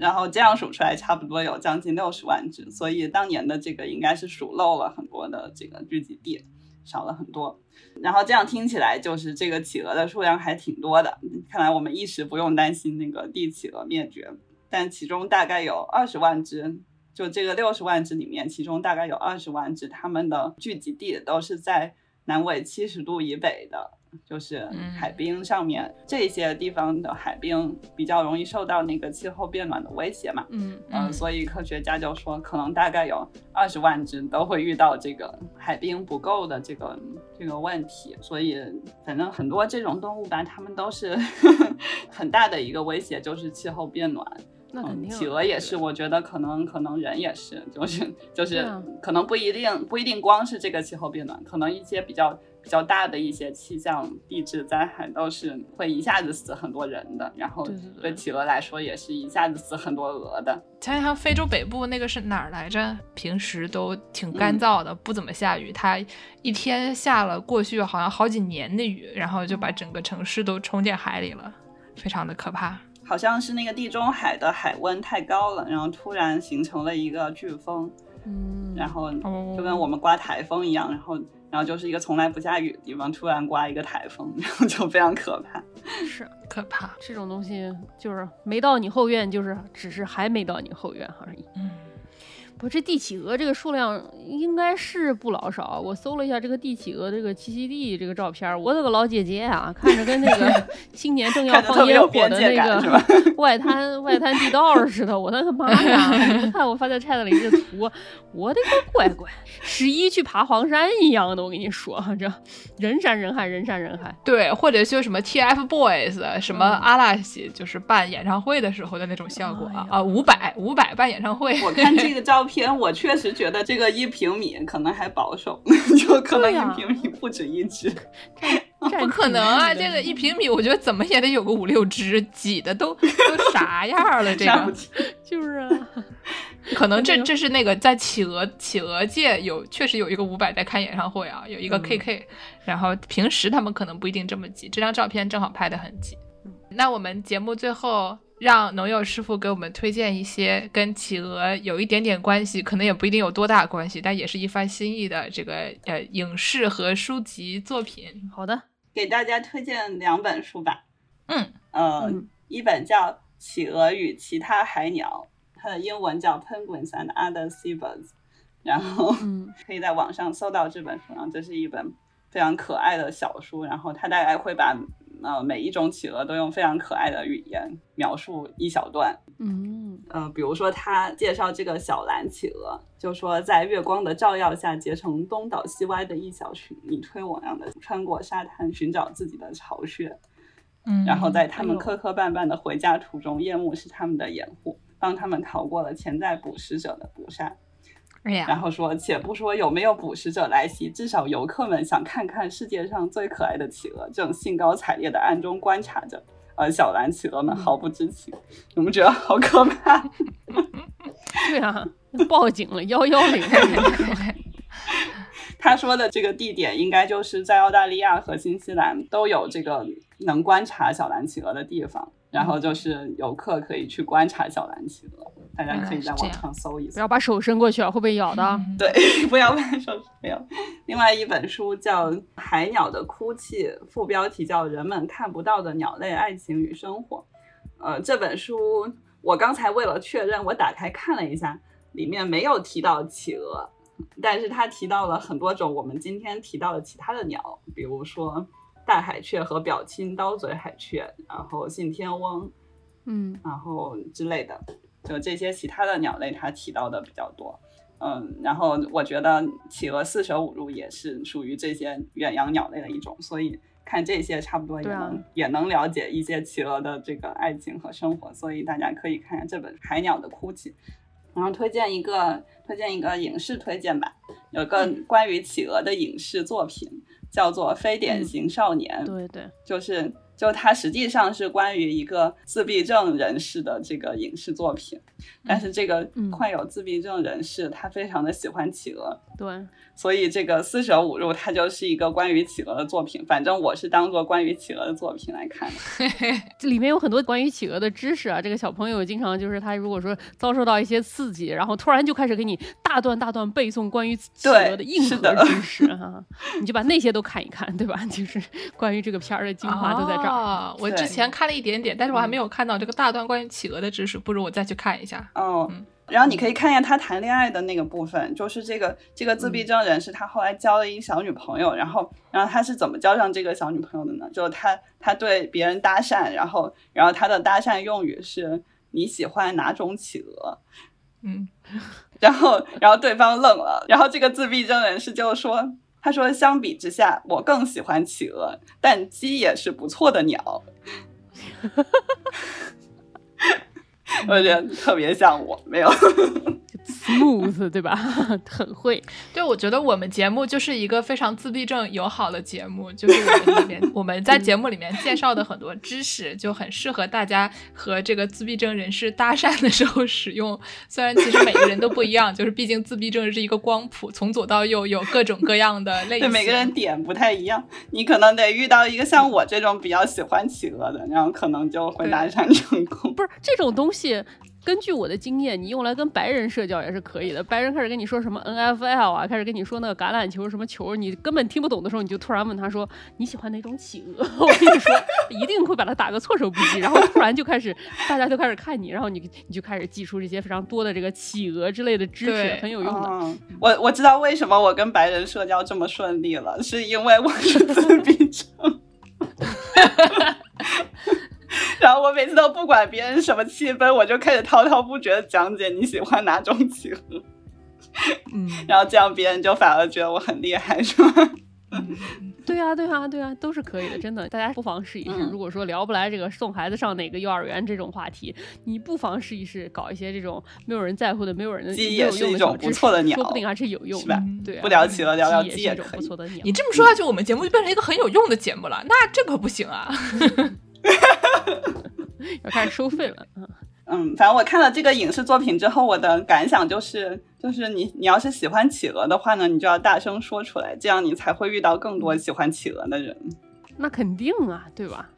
然后这样数出来，差不多有将近六十万只，所以当年的这个应该是数漏了很多的这个聚集地，少了很多。然后这样听起来，就是这个企鹅的数量还挺多的。看来我们一时不用担心那个帝企鹅灭绝，但其中大概有二十万只，就这个六十万只里面，其中大概有二十万只，它们的聚集地都是在南纬七十度以北的。就是海冰上面这些地方的海冰比较容易受到那个气候变暖的威胁嘛，嗯嗯，所以科学家就说，可能大概有二十万只都会遇到这个海冰不够的这个这个问题，所以反正很多这种动物吧，它们都是 [LAUGHS] 很大的一个威胁，就是气候变暖。那肯定，企鹅也是，我觉得可能可能人也是，就是就是可能不一定不一定光是这个气候变暖，可能一些比较。比较大的一些气象地质灾害都是会一下子死很多人的，然后对企鹅来说也是一下子死很多鹅的。想想非洲北部那个是哪儿来着？平时都挺干燥的，不怎么下雨，它一天下了过去好像好几年的雨，然后就把整个城市都冲进海里了，非常的可怕。好像是那个地中海的海温太高了，然后突然形成了一个飓风，嗯，然后就跟我们刮台风一样，然后。然后就是一个从来不下雨的地方，突然刮一个台风，[LAUGHS] 然后就非常可怕。是可怕，这种东西就是没到你后院，就是只是还没到你后院而已。嗯。不，这帝企鹅这个数量应该是不老少。我搜了一下这个帝企鹅这个栖息地这个照片，我的个老姐姐啊，看着跟那个 [LAUGHS] 青年正要放烟火的那个 [LAUGHS] [LAUGHS] 外滩外滩地道似的。我的个妈呀！你看我发在 chat 里这图，我的个乖乖，十一去爬黄山一样的。我跟你说，这人山人海，人山人海。对，或者就什么 TFBOYS，什么阿拉西，就是办演唱会的时候的那种效果啊啊，五百五百办演唱会。我看这个照。片我确实觉得这个一平米可能还保守，[LAUGHS] 就可能一平米不止一只 [LAUGHS] [LAUGHS] 不可能啊！这个一平米，我觉得怎么也得有个五六只，挤的都都啥样了？这个就是啊，可能这这是那个在企鹅企鹅界有确实有一个五百在开演唱会啊，有一个 KK，然后平时他们可能不一定这么挤，这张照片正好拍的很挤。那我们节目最后。让农友师傅给我们推荐一些跟企鹅有一点点关系，可能也不一定有多大关系，但也是一番心意的这个呃影视和书籍作品。好的，给大家推荐两本书吧。嗯呃，一本叫《企鹅与其他海鸟》，它的英文叫《Penguins and Other Seabirds》，然后 [LAUGHS] 可以在网上搜到这本书。然后这是一本非常可爱的小书，然后他大概会把。呃，每一种企鹅都用非常可爱的语言描述一小段。嗯，呃，比如说他介绍这个小蓝企鹅，就说在月光的照耀下结成东倒西歪的一小群，你推我让的穿过沙滩寻找自己的巢穴。嗯，然后在他们磕磕绊绊的回家途中，夜幕是他们的掩护，帮他们逃过了潜在捕食者的捕杀。哎，然后说，且不说有没有捕食者来袭，至少游客们想看看世界上最可爱的企鹅，正兴高采烈的暗中观察着，呃小蓝企鹅们毫不知情。你们觉得好可怕？[LAUGHS] 对啊，报警了，幺幺零。[LAUGHS] 他说的这个地点应该就是在澳大利亚和新西兰都有这个能观察小蓝企鹅的地方。然后就是游客可以去观察小蓝企鹅，大家可以在网上搜一搜。不要把手伸过去啊，会被咬的。对，[LAUGHS] 不要把手没有。另外一本书叫《海鸟的哭泣》，副标题叫《人们看不到的鸟类爱情与生活》。呃，这本书我刚才为了确认，我打开看了一下，里面没有提到企鹅，但是它提到了很多种我们今天提到的其他的鸟，比如说。大海雀和表亲刀嘴海雀，然后信天翁，嗯，然后之类的，就这些其他的鸟类，它提到的比较多，嗯，然后我觉得企鹅四舍五入也是属于这些远洋鸟类的一种，所以看这些差不多也能也能了解一些企鹅的这个爱情和生活，所以大家可以看看这本《海鸟的哭泣》，然后推荐一个推荐一个影视推荐吧，有个关于企鹅的影视作品。叫做非典型少年，对对，就是就它实际上是关于一个自闭症人士的这个影视作品，但是这个患有自闭症人士他非常的喜欢企鹅，对，所以这个四舍五入它就是一个关于企鹅的作品。反正我是当做关于企鹅的作品来看的。[LAUGHS] 这里面有很多关于企鹅的知识啊。这个小朋友经常就是他如果说遭受到一些刺激，然后突然就开始给你大段大段背诵关于企鹅的硬核知识哈，你就把那些都看一看，对吧？[LAUGHS] 就是关于这个片儿的精华都在这儿。啊，我之前看了一点点，但是我还没有看到这个大段关于企鹅的知识，不如我再去看一下。哦，然后你可以看一下他谈恋爱的那个部分，就是这个这个自闭症人士，他后来交了一个小女朋友，然后然后他是怎么交上这个小女朋友的呢？就是他他对别人搭讪，然后然后他的搭讪用语是你喜欢哪种企鹅？嗯，然后然后对方愣了，然后这个自闭症人士就说。他说：“相比之下，我更喜欢企鹅，但鸡也是不错的鸟。[LAUGHS] ”我觉得特别像我，没有。smooth 对吧？[LAUGHS] 很会。对，我觉得我们节目就是一个非常自闭症友好的节目，就是我们里面我们在节目里面介绍的很多知识就很适合大家和这个自闭症人士搭讪的时候使用。虽然其实每个人都不一样，就是毕竟自闭症是一个光谱，从左到右有各种各样的类型，每个人点不太一样。你可能得遇到一个像我这种比较喜欢企鹅的，然后可能就会搭讪成功。不是这种东西。根据我的经验，你用来跟白人社交也是可以的。白人开始跟你说什么 NFL 啊，开始跟你说那个橄榄球什么球，你根本听不懂的时候，你就突然问他说你喜欢哪种企鹅？[LAUGHS] 我跟你说，一定会把他打个措手不及。然后突然就开始，大家都开始看你，然后你你就开始记出这些非常多的这个企鹅之类的知识，很有用的。我我知道为什么我跟白人社交这么顺利了，是因为我是自闭症。[LAUGHS] [LAUGHS] 然后我每次都不管别人什么气氛，我就开始滔滔不绝的讲解你喜欢哪种企鹅，嗯，[LAUGHS] 然后这样别人就反而觉得我很厉害，是吗？对啊，对啊，对啊，都是可以的，真的，大家不妨试一试。如果说聊不来这个送孩子上哪个幼儿园这种话题，你不妨试一试搞一些这种没有人在乎的、没有人的、鸡也是一种不错的鸟，说不定还是有用的。对，不聊企鹅，聊聊鸡也是不错的鸟。你这么说下去，我们节目就变成一个很有用的节目了，那这可不行啊！[LAUGHS] 要开始收费了，嗯 [LAUGHS] 嗯，反正我看了这个影视作品之后，我的感想就是，就是你你要是喜欢企鹅的话呢，你就要大声说出来，这样你才会遇到更多喜欢企鹅的人。那肯定啊，对吧？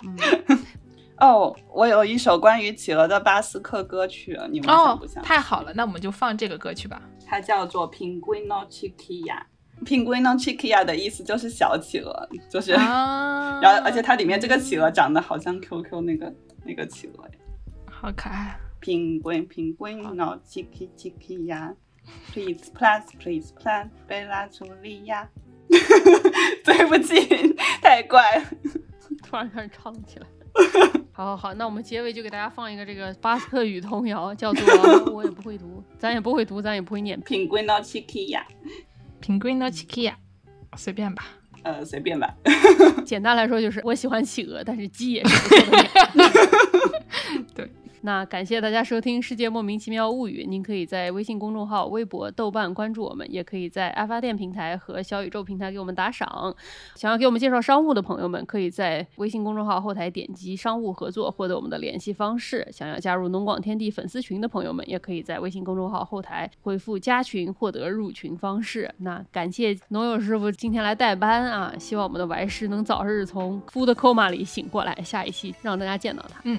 [LAUGHS] 哦，我有一首关于企鹅的巴斯克歌曲，你们想不想？太好了，那我们就放这个歌曲吧。它叫做 Pinguino Chiquilla，Pinguino Chiquilla 的意思就是小企鹅，就是，[LAUGHS] 然后而且它里面这个企鹅长得好像 QQ 那个。那个企鹅呀，好可爱。Penguin, penguin, no, chicky, chicky 呀。Please, please, please, please, 贝拉朱莉亚。对不起，太怪了，突然开始唱起来。好好好，那我们结尾就给大家放一个这个巴斯克语童谣，叫做我也不会读，咱也不会读，咱也不会念。Penguin, no, chicky 呀。Penguin, no, chicky 呀。随便吧。呃，随便吧。[LAUGHS] 简单来说就是，我喜欢企鹅，但是鸡也是不错的。[LAUGHS] [LAUGHS] 对。那感谢大家收听《世界莫名其妙物语》，您可以在微信公众号、微博、豆瓣关注我们，也可以在爱发电平台和小宇宙平台给我们打赏。想要给我们介绍商务的朋友们，可以在微信公众号后台点击商务合作，获得我们的联系方式。想要加入农广天地粉丝群的朋友们，也可以在微信公众号后台回复加群，获得入群方式。那感谢农友师傅今天来代班啊，希望我们的白师能早日从 food coma 里醒过来，下一期让大家见到他。嗯。